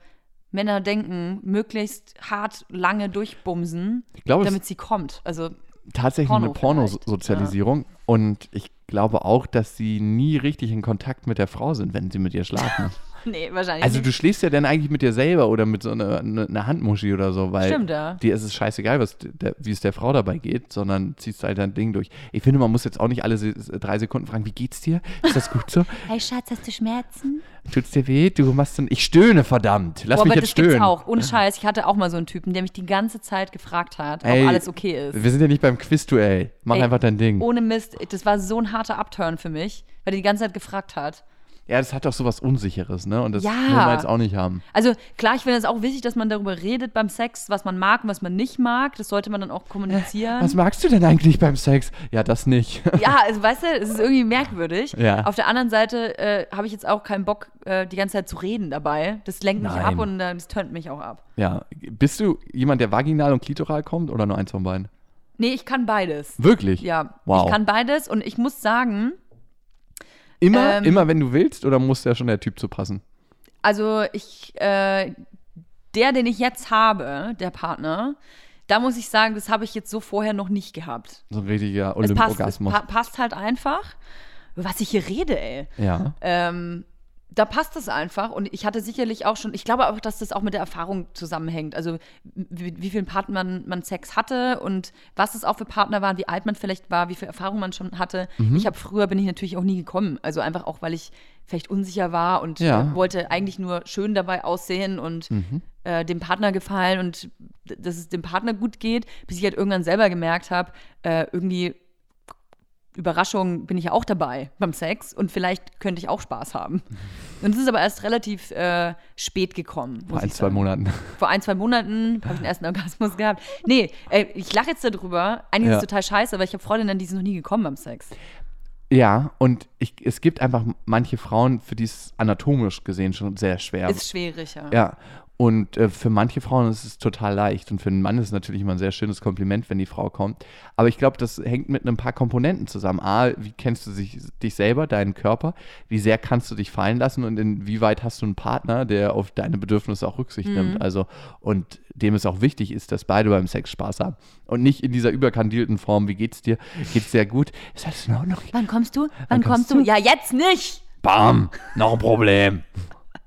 Männer denken, möglichst hart lange durchbumsen, glaube, damit sie kommt. Also tatsächlich Porno eine Pornosozialisierung. Ja. Und ich glaube auch, dass sie nie richtig in Kontakt mit der Frau sind, wenn sie mit ihr schlafen. nee, wahrscheinlich. Also nicht. du schläfst ja dann eigentlich mit dir selber oder mit so einer eine, eine Handmuschi oder so, weil Stimmt, ja. dir ist es scheißegal, was der, wie es der Frau dabei geht, sondern ziehst halt dein Ding durch. Ich finde, man muss jetzt auch nicht alle drei Sekunden fragen, wie geht's dir? Ist das gut so? hey Schatz, hast du Schmerzen? Tut's dir weh? Du machst dann, ich stöhne, verdammt. Lass Boah, mich aber jetzt das stöhnen. Gibt's auch. Ohne Scheiß. Ich hatte auch mal so einen Typen, der mich die ganze Zeit gefragt hat, Ey, ob alles okay ist. Wir sind ja nicht beim Quiz-Duell. Mach Ey, einfach dein Ding. Ohne Mist. Das war so ein harter Upturn für mich, weil er die ganze Zeit gefragt hat. Ja, das hat doch so was Unsicheres, ne? Und das ja. will man jetzt auch nicht haben. Also klar, ich finde es auch wichtig, dass man darüber redet beim Sex, was man mag und was man nicht mag. Das sollte man dann auch kommunizieren. Was magst du denn eigentlich beim Sex? Ja, das nicht. ja, also weißt du, es ist irgendwie merkwürdig. Ja. Auf der anderen Seite äh, habe ich jetzt auch keinen Bock, äh, die ganze Zeit zu reden dabei. Das lenkt mich Nein. ab und äh, das tönt mich auch ab. Ja. Bist du jemand, der vaginal und klitoral kommt oder nur eins von beiden? Nee, ich kann beides. Wirklich? Ja. Wow. Ich kann beides und ich muss sagen, Immer, ähm, immer wenn du willst oder muss ja schon der Typ zu passen? Also ich, äh, der, den ich jetzt habe, der Partner, da muss ich sagen, das habe ich jetzt so vorher noch nicht gehabt. So ein richtiger Olymporgasmus. Passt, pa passt halt einfach. Was ich hier rede, ey. Ja. Ähm, da passt es einfach. Und ich hatte sicherlich auch schon, ich glaube auch, dass das auch mit der Erfahrung zusammenhängt. Also wie, wie vielen Partnern man Sex hatte und was es auch für Partner waren, wie alt man vielleicht war, wie viel Erfahrung man schon hatte. Mhm. Ich habe früher bin ich natürlich auch nie gekommen. Also einfach auch, weil ich vielleicht unsicher war und ja. wollte eigentlich nur schön dabei aussehen und mhm. äh, dem Partner gefallen und dass es dem Partner gut geht, bis ich halt irgendwann selber gemerkt habe, äh, irgendwie Überraschung bin ich ja auch dabei beim Sex und vielleicht könnte ich auch Spaß haben. Und es ist aber erst relativ äh, spät gekommen. Vor ein, zwei Monaten. Vor ein, zwei Monaten habe ich den ersten Orgasmus gehabt. Nee, äh, ich lache jetzt darüber. Eigentlich ja. ist es total scheiße, aber ich habe Freundinnen, die sind noch nie gekommen beim Sex. Ja, und ich, es gibt einfach manche Frauen, für die es anatomisch gesehen schon sehr schwer ist. schwierig, ja. Ja, und äh, für manche Frauen ist es total leicht. Und für einen Mann ist es natürlich immer ein sehr schönes Kompliment, wenn die Frau kommt. Aber ich glaube, das hängt mit ein paar Komponenten zusammen. A, wie kennst du sich, dich selber, deinen Körper? Wie sehr kannst du dich fallen lassen? Und inwieweit hast du einen Partner, der auf deine Bedürfnisse auch Rücksicht mhm. nimmt? Also, und dem es auch wichtig ist, dass beide beim Sex Spaß haben. Und nicht in dieser überkandilten Form, wie geht's dir? Geht's dir gut? Ist das in Ordnung? Wann kommst du? Wann, Wann kommst, kommst du? du? Ja, jetzt nicht! Bam! Noch ein Problem.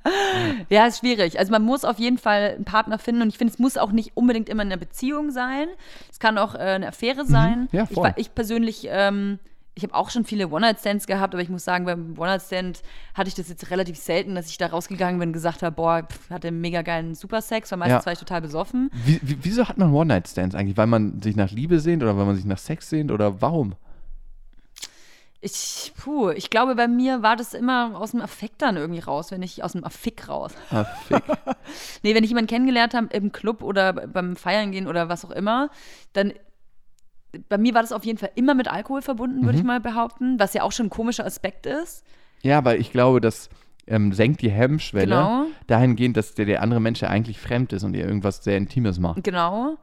ja, ist schwierig. Also man muss auf jeden Fall einen Partner finden und ich finde, es muss auch nicht unbedingt immer eine Beziehung sein. Es kann auch äh, eine Affäre mhm. sein. Mhm. Ja, voll. Ich, ich persönlich, ähm, ich habe auch schon viele One-Night-Stands gehabt, aber ich muss sagen, beim One-Night-Stand hatte ich das jetzt relativ selten, dass ich da rausgegangen bin und gesagt habe, boah, pff, hatte mega geilen Supersex, weil meistens ja. war ich total besoffen. Wie, wie, wieso hat man One-Night-Stands eigentlich? Weil man sich nach Liebe sehnt oder weil man sich nach Sex sehnt oder warum? Ich, puh, ich glaube, bei mir war das immer aus dem Affekt dann irgendwie raus, wenn ich aus dem Affick raus. Affick. nee, wenn ich jemanden kennengelernt habe im Club oder beim Feiern gehen oder was auch immer, dann bei mir war das auf jeden Fall immer mit Alkohol verbunden, würde mhm. ich mal behaupten, was ja auch schon ein komischer Aspekt ist. Ja, weil ich glaube, das ähm, senkt die Hemmschwelle genau. dahingehend, dass der, der andere Mensch ja eigentlich fremd ist und ihr irgendwas sehr Intimes macht. Genau.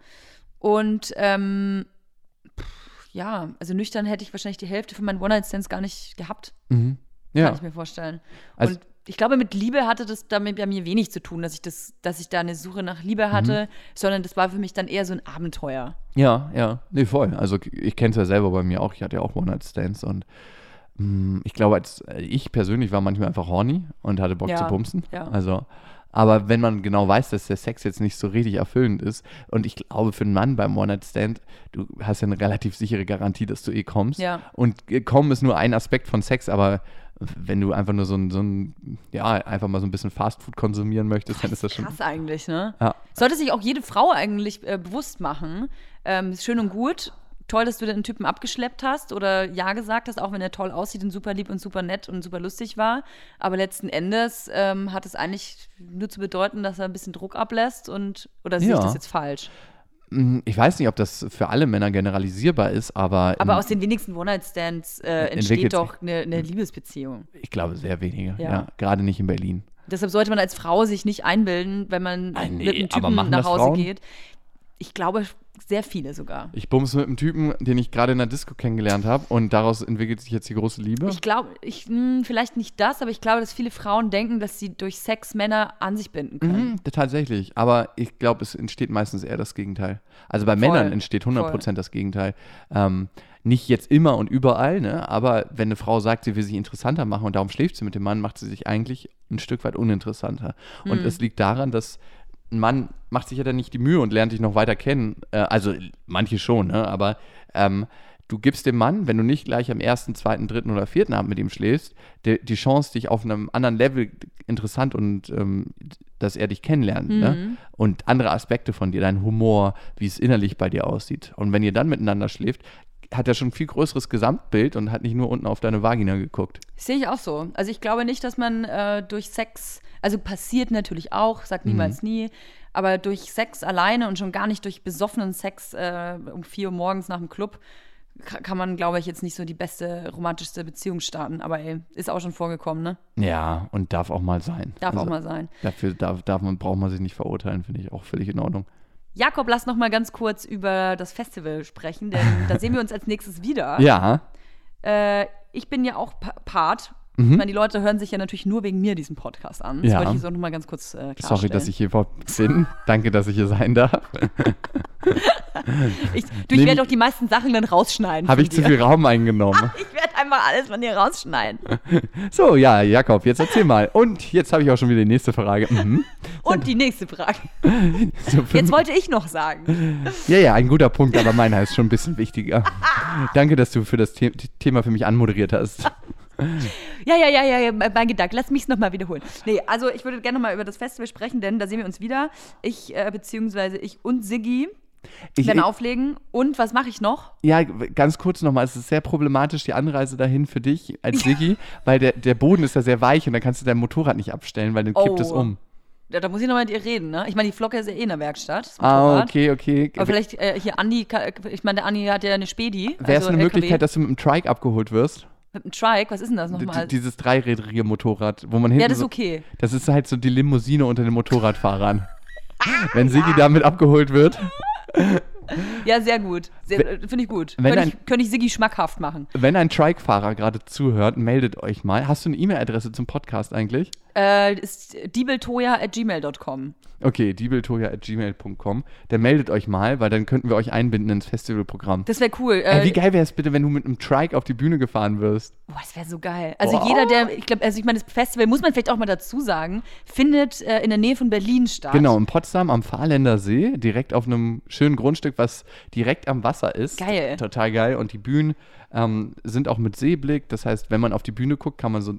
Und ähm, ja, also nüchtern hätte ich wahrscheinlich die Hälfte von meinen One-Night-Stands gar nicht gehabt. Mhm. Ja. Kann ich mir vorstellen. Also, und ich glaube, mit Liebe hatte das damit bei mir wenig zu tun, dass ich das, dass ich da eine Suche nach Liebe hatte, mhm. sondern das war für mich dann eher so ein Abenteuer. Ja, ja, nee, voll. Also ich kenne es ja selber bei mir auch. Ich hatte ja auch One-Night-Stands und mh, mm, ich glaube, als ich persönlich war manchmal einfach horny und hatte Bock ja, zu bumsen. Ja. Also Aber wenn man genau weiß, dass der Sex jetzt nicht so richtig erfüllend ist, und ich glaube, für einen Mann beim One-Night-Stand, du hast ja eine relativ sichere Garantie, dass du eh kommst. Ja. Und kommen ist nur ein Aspekt von Sex, aber wenn du einfach nur so ein, so ein, ja, einfach mal so ein bisschen Fastfood konsumieren möchtest, dann ist das schon. Krass eigentlich, ne? Ja. Sollte sich auch jede Frau eigentlich äh, bewusst machen. Ähm, ist schön und gut. Toll, dass du den Typen abgeschleppt hast oder Ja gesagt hast, auch wenn er toll aussieht und super lieb und super nett und super lustig war. Aber letzten Endes ähm, hat es eigentlich nur zu bedeuten, dass er ein bisschen Druck ablässt und oder sehe Ja. ich das jetzt falsch? Hm, Ich weiß nicht, ob das für alle Männer generalisierbar ist, aber, Aber aus den wenigsten One-Night-Stands äh, entsteht doch eine, eine Liebesbeziehung. ich glaube sehr wenige. Ja. Ja. gerade nicht in Berlin. Deshalb sollte man als Frau sich nicht einbilden, wenn man Ah, nee, mit einem Typen nach Hause geht. Ich glaube, sehr viele sogar. Ich bums mit einem Typen, den ich gerade in der Disco kennengelernt habe und daraus entwickelt sich jetzt die große Liebe. Ich glaube, ich, mh, vielleicht nicht das, aber ich glaube, dass viele Frauen denken, dass sie durch Sex Männer an sich binden können. Mhm, tatsächlich, aber ich glaube, es entsteht meistens eher das Gegenteil. Also bei Männern entsteht 100% das Gegenteil. Ähm, nicht jetzt immer und überall, ne? aber wenn eine Frau sagt, sie will sich interessanter machen und darum schläft sie mit dem Mann, macht sie sich eigentlich ein Stück weit uninteressanter. Und es liegt daran, dass ein Mann macht sich ja dann nicht die Mühe und lernt dich noch weiter kennen. Äh, also manche schon, ne? aber ähm, du gibst dem Mann, wenn du nicht gleich am ersten, zweiten, dritten oder vierten Abend mit ihm schläfst, die, die Chance, dich auf einem anderen Level interessant und ähm, dass er dich kennenlernt. Ne? Und andere Aspekte von dir, dein Humor, wie es innerlich bei dir aussieht. Und wenn ihr dann miteinander schläft, hat er schon ein viel größeres Gesamtbild und hat nicht nur unten auf deine Vagina geguckt. Sehe ich auch so. Also ich glaube nicht, dass man äh, durch Sex, also passiert natürlich auch, sag niemals nie, aber durch Sex alleine und schon gar nicht durch besoffenen Sex äh, um vier Uhr morgens nach dem Club ka- kann man, glaube ich, jetzt nicht so die beste, romantischste Beziehung starten. Aber ey, ist auch schon vorgekommen, ne? Ja, und darf auch mal sein. Darf Also auch mal sein. Dafür darf, darf man, braucht man sich nicht verurteilen, finde ich auch völlig in Ordnung. Jakob, lass noch mal ganz kurz über das Festival sprechen, denn da sehen wir uns als nächstes wieder. Ja, Äh, ich bin ja auch Pa- Part. Ich meine, die Leute hören sich ja natürlich nur wegen mir diesen Podcast an. Das Ja. wollte ich jetzt auch noch mal ganz kurz äh, klarstellen. sorry, dass ich hier überhaupt bin. Danke, dass ich hier sein darf. Ich, du, ich werde auch die meisten Sachen dann rausschneiden. Habe ich zu dir. viel Raum eingenommen. Ich werde einfach alles von dir rausschneiden. So, ja, Jakob, jetzt erzähl mal. Und jetzt habe ich auch schon wieder die nächste Frage. Mhm. Und die nächste Frage. So, Jetzt wollte ich noch sagen. Ja, ja, ein guter Punkt, aber meiner ist schon ein bisschen wichtiger. Danke, dass du für das The Thema für mich anmoderiert hast. Ja, ja, ja, ja, mein Gedanke. Lass mich es nochmal wiederholen. Nee, also ich würde gerne nochmal über das Festival sprechen, denn da sehen wir uns wieder. Ich, äh, beziehungsweise ich und Siggi Ich, werden ich, auflegen. Und was mache ich noch? ja, ganz kurz nochmal, es ist sehr problematisch, die Anreise dahin für dich als Siggi, weil der, der Boden ist ja sehr weich und dann kannst du dein Motorrad nicht abstellen, weil dann kippt Oh. es um. Ja, da muss ich nochmal mit ihr reden, ne? Ich meine, die Flocke ist ja eh in der Werkstatt. Ah, okay, okay. Aber vielleicht äh, hier Andi, ich meine, der Andi hat ja eine Spedi. Wäre es also eine LKW. Möglichkeit, dass du mit dem Trike abgeholt wirst? Mit einem Trike, was ist denn das D- nochmal? Dieses dreirädrige Motorrad, wo man hinten Ja, das ist so, okay. Das ist halt so die Limousine unter den Motorradfahrern. Wenn Siggi damit abgeholt wird. Ja, sehr gut. Finde ich gut. wenn Könnte ein- ich, könnte ich Siggi schmackhaft machen. Wenn ein Trike-Fahrer gerade zuhört, meldet euch mal. Hast du eine E-Mail-Adresse zum Podcast eigentlich? Äh, ist diebeltoja.gmail.com. Okay, diebeltoja.gmail.com. Der meldet euch mal, weil dann könnten wir euch einbinden ins Festivalprogramm. Das wäre cool. Ey, Äh, wie geil wäre es bitte, wenn du mit einem Trike auf die Bühne gefahren wirst? Boah, das wäre so geil. Also Boah. jeder, der, ich glaube, also ich meine, das Festival, muss man vielleicht auch mal dazu sagen, findet äh, in der Nähe von Berlin statt. Genau, in Potsdam am Fahrländer See, direkt auf einem schönen Grundstück, was direkt am Wasser ist. Geil. Total geil. Und die Bühnen ähm, sind auch mit Seeblick. Das heißt, wenn man auf die Bühne guckt, kann man so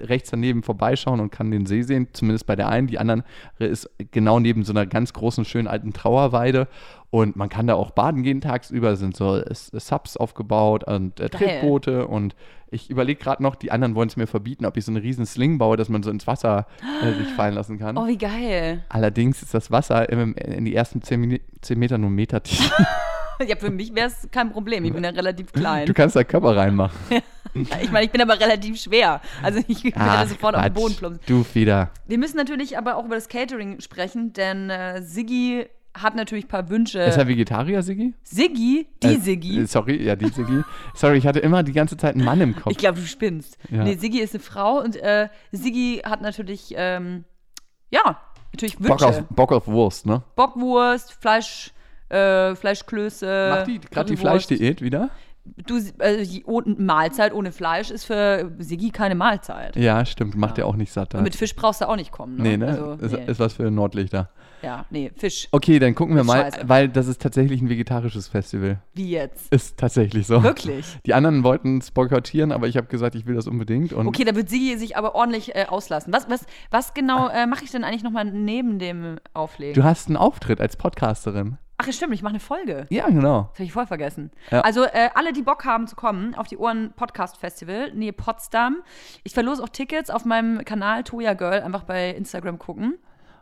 rechts daneben vorbeischauen und kann den See sehen. Zumindest bei der einen. Die anderen ist genau neben so einer ganz großen, schönen alten Trauerweide. Und man kann da auch baden gehen tagsüber. Es sind so äh, Subs aufgebaut und äh, Geil. Tretboote. Und ich überlege gerade noch, die anderen wollen es mir verbieten, ob ich so einen riesen Sling baue, dass man so ins Wasser äh, sich fallen lassen kann. Oh, wie geil. Allerdings ist das Wasser im, in die ersten 10, Mini- 10 Meter nur Meter tief. Ja, für mich wäre es kein Problem. Ich bin ja relativ klein. Du kannst da Körper reinmachen. Ich meine, ich bin aber relativ schwer. Also ich würde Ach, sofort auf den Quatsch. Boden plumpsen. Du wieder. Wir müssen natürlich aber auch über das Catering sprechen, denn äh, Siggi hat natürlich ein paar Wünsche. Ist er Vegetarier, Siggi? Siggi? Die Äh, Siggi? äh, Sorry, ja, die Siggi. Sorry, ich hatte immer die ganze Zeit einen Mann im Kopf. Ich glaube, du spinnst. Ja. Nee, Siggi ist eine Frau und äh, Siggi hat natürlich, ähm, ja, natürlich Bock Wünsche. auf, Bock auf Wurst, ne? Bockwurst, Fleisch, äh, Fleischklöße. Macht die gerade die. Fleischdiät wieder? du, also, Mahlzeit ohne Fleisch ist für Sigi keine Mahlzeit. Ja, stimmt. Macht ja, ja auch nicht satt. Und mit Fisch brauchst du auch nicht kommen. Ne? Nee, ne? Also, ist, nee. ist was für Nordlichter. Ja, nee, Fisch. Okay, dann gucken wir mal, Scheiße. weil das ist tatsächlich ein vegetarisches Festival. Wie jetzt? Ist tatsächlich so. Wirklich? Die anderen wollten es boykottieren, aber ich habe gesagt, ich will das unbedingt. okay, da wird sie sich aber ordentlich äh, auslassen. Was, was, was genau äh, mache ich denn eigentlich nochmal neben dem Auflegen? Du hast einen Auftritt als Podcasterin. Ach, stimmt, ich mache eine Folge. Ja, genau. Das habe ich voll vergessen. Ja. Also, äh, alle, die Bock haben zu kommen auf die Ohren Podcast Festival, Nähe Potsdam. Ich verlose auch Tickets auf meinem Kanal Toya Girl. Einfach bei Instagram gucken.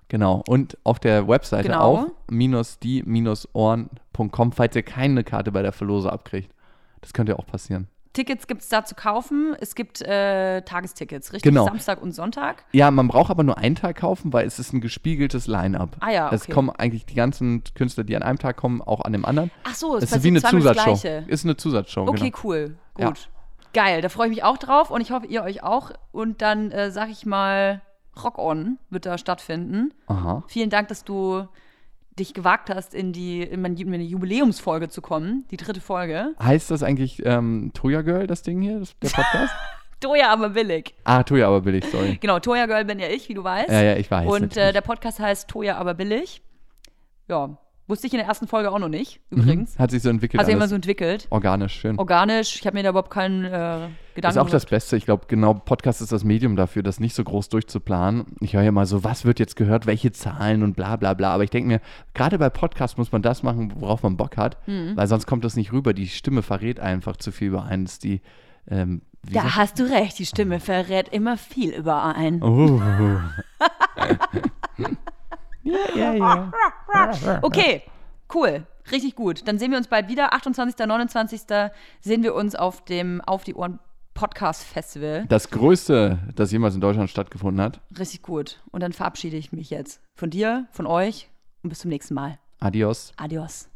Genau. Und auf der Webseite genau. auch minus die-ohren.com, falls ihr keine Karte bei der Verlose abkriegt. Das könnte ja auch passieren. Tickets gibt es da zu kaufen. Es gibt äh, Tagestickets, richtig? Genau. Samstag und Sonntag. Ja, man braucht aber nur einen Tag kaufen, weil es ist ein gespiegeltes Line-up. Ah ja, okay. Es kommen eigentlich die ganzen Künstler, die an einem Tag kommen, auch an dem anderen. Ach so, es ist wie eine Zusatzshow. Ist eine Zusatzshow. Okay, genau. cool. Gut. Ja. Geil, da freue ich mich auch drauf und ich hoffe, ihr euch auch. Und dann äh, sag ich mal, Rock On wird da stattfinden. Aha. Vielen Dank, dass du dich gewagt hast, in die in meine Jubiläumsfolge zu kommen, die dritte Folge. Heißt das eigentlich ähm, Toya Girl, das Ding hier, das, der Podcast? Toya aber billig. Ah, Toya aber billig, sorry. Genau, Toya Girl bin ja ich, wie du weißt. Ja, ja, ich weiß. Und äh, der Podcast heißt Toya aber billig. Ja, Wusste ich in der ersten Folge auch noch nicht, mhm. übrigens. Mhm. Hat sich so entwickelt. Hat sich immer so entwickelt. Organisch, schön. Organisch. Ich habe mir da überhaupt keinen äh, Gedanken Ist auch das Beste. Ich glaube, genau, Podcast ist das Medium dafür, das nicht so groß durchzuplanen. Ich höre ja mal so, was wird jetzt gehört, welche Zahlen und bla bla bla. Aber ich denke mir, gerade bei Podcast muss man das machen, worauf man Bock hat, mhm. weil sonst kommt das nicht rüber. Die Stimme verrät einfach zu viel über einen. Die, ähm, da hast du recht, die Stimme verrät immer viel über einen. Oh. ja, ja, ja. Okay. Cool, richtig gut. Dann sehen wir uns bald wieder. 28., 29. sehen wir uns auf dem Auf die Ohren Podcast Festival. Das größte, das jemals in Deutschland stattgefunden hat. Richtig gut. Und dann verabschiede ich mich jetzt von dir, von euch und bis zum nächsten Mal. Adios. Adios.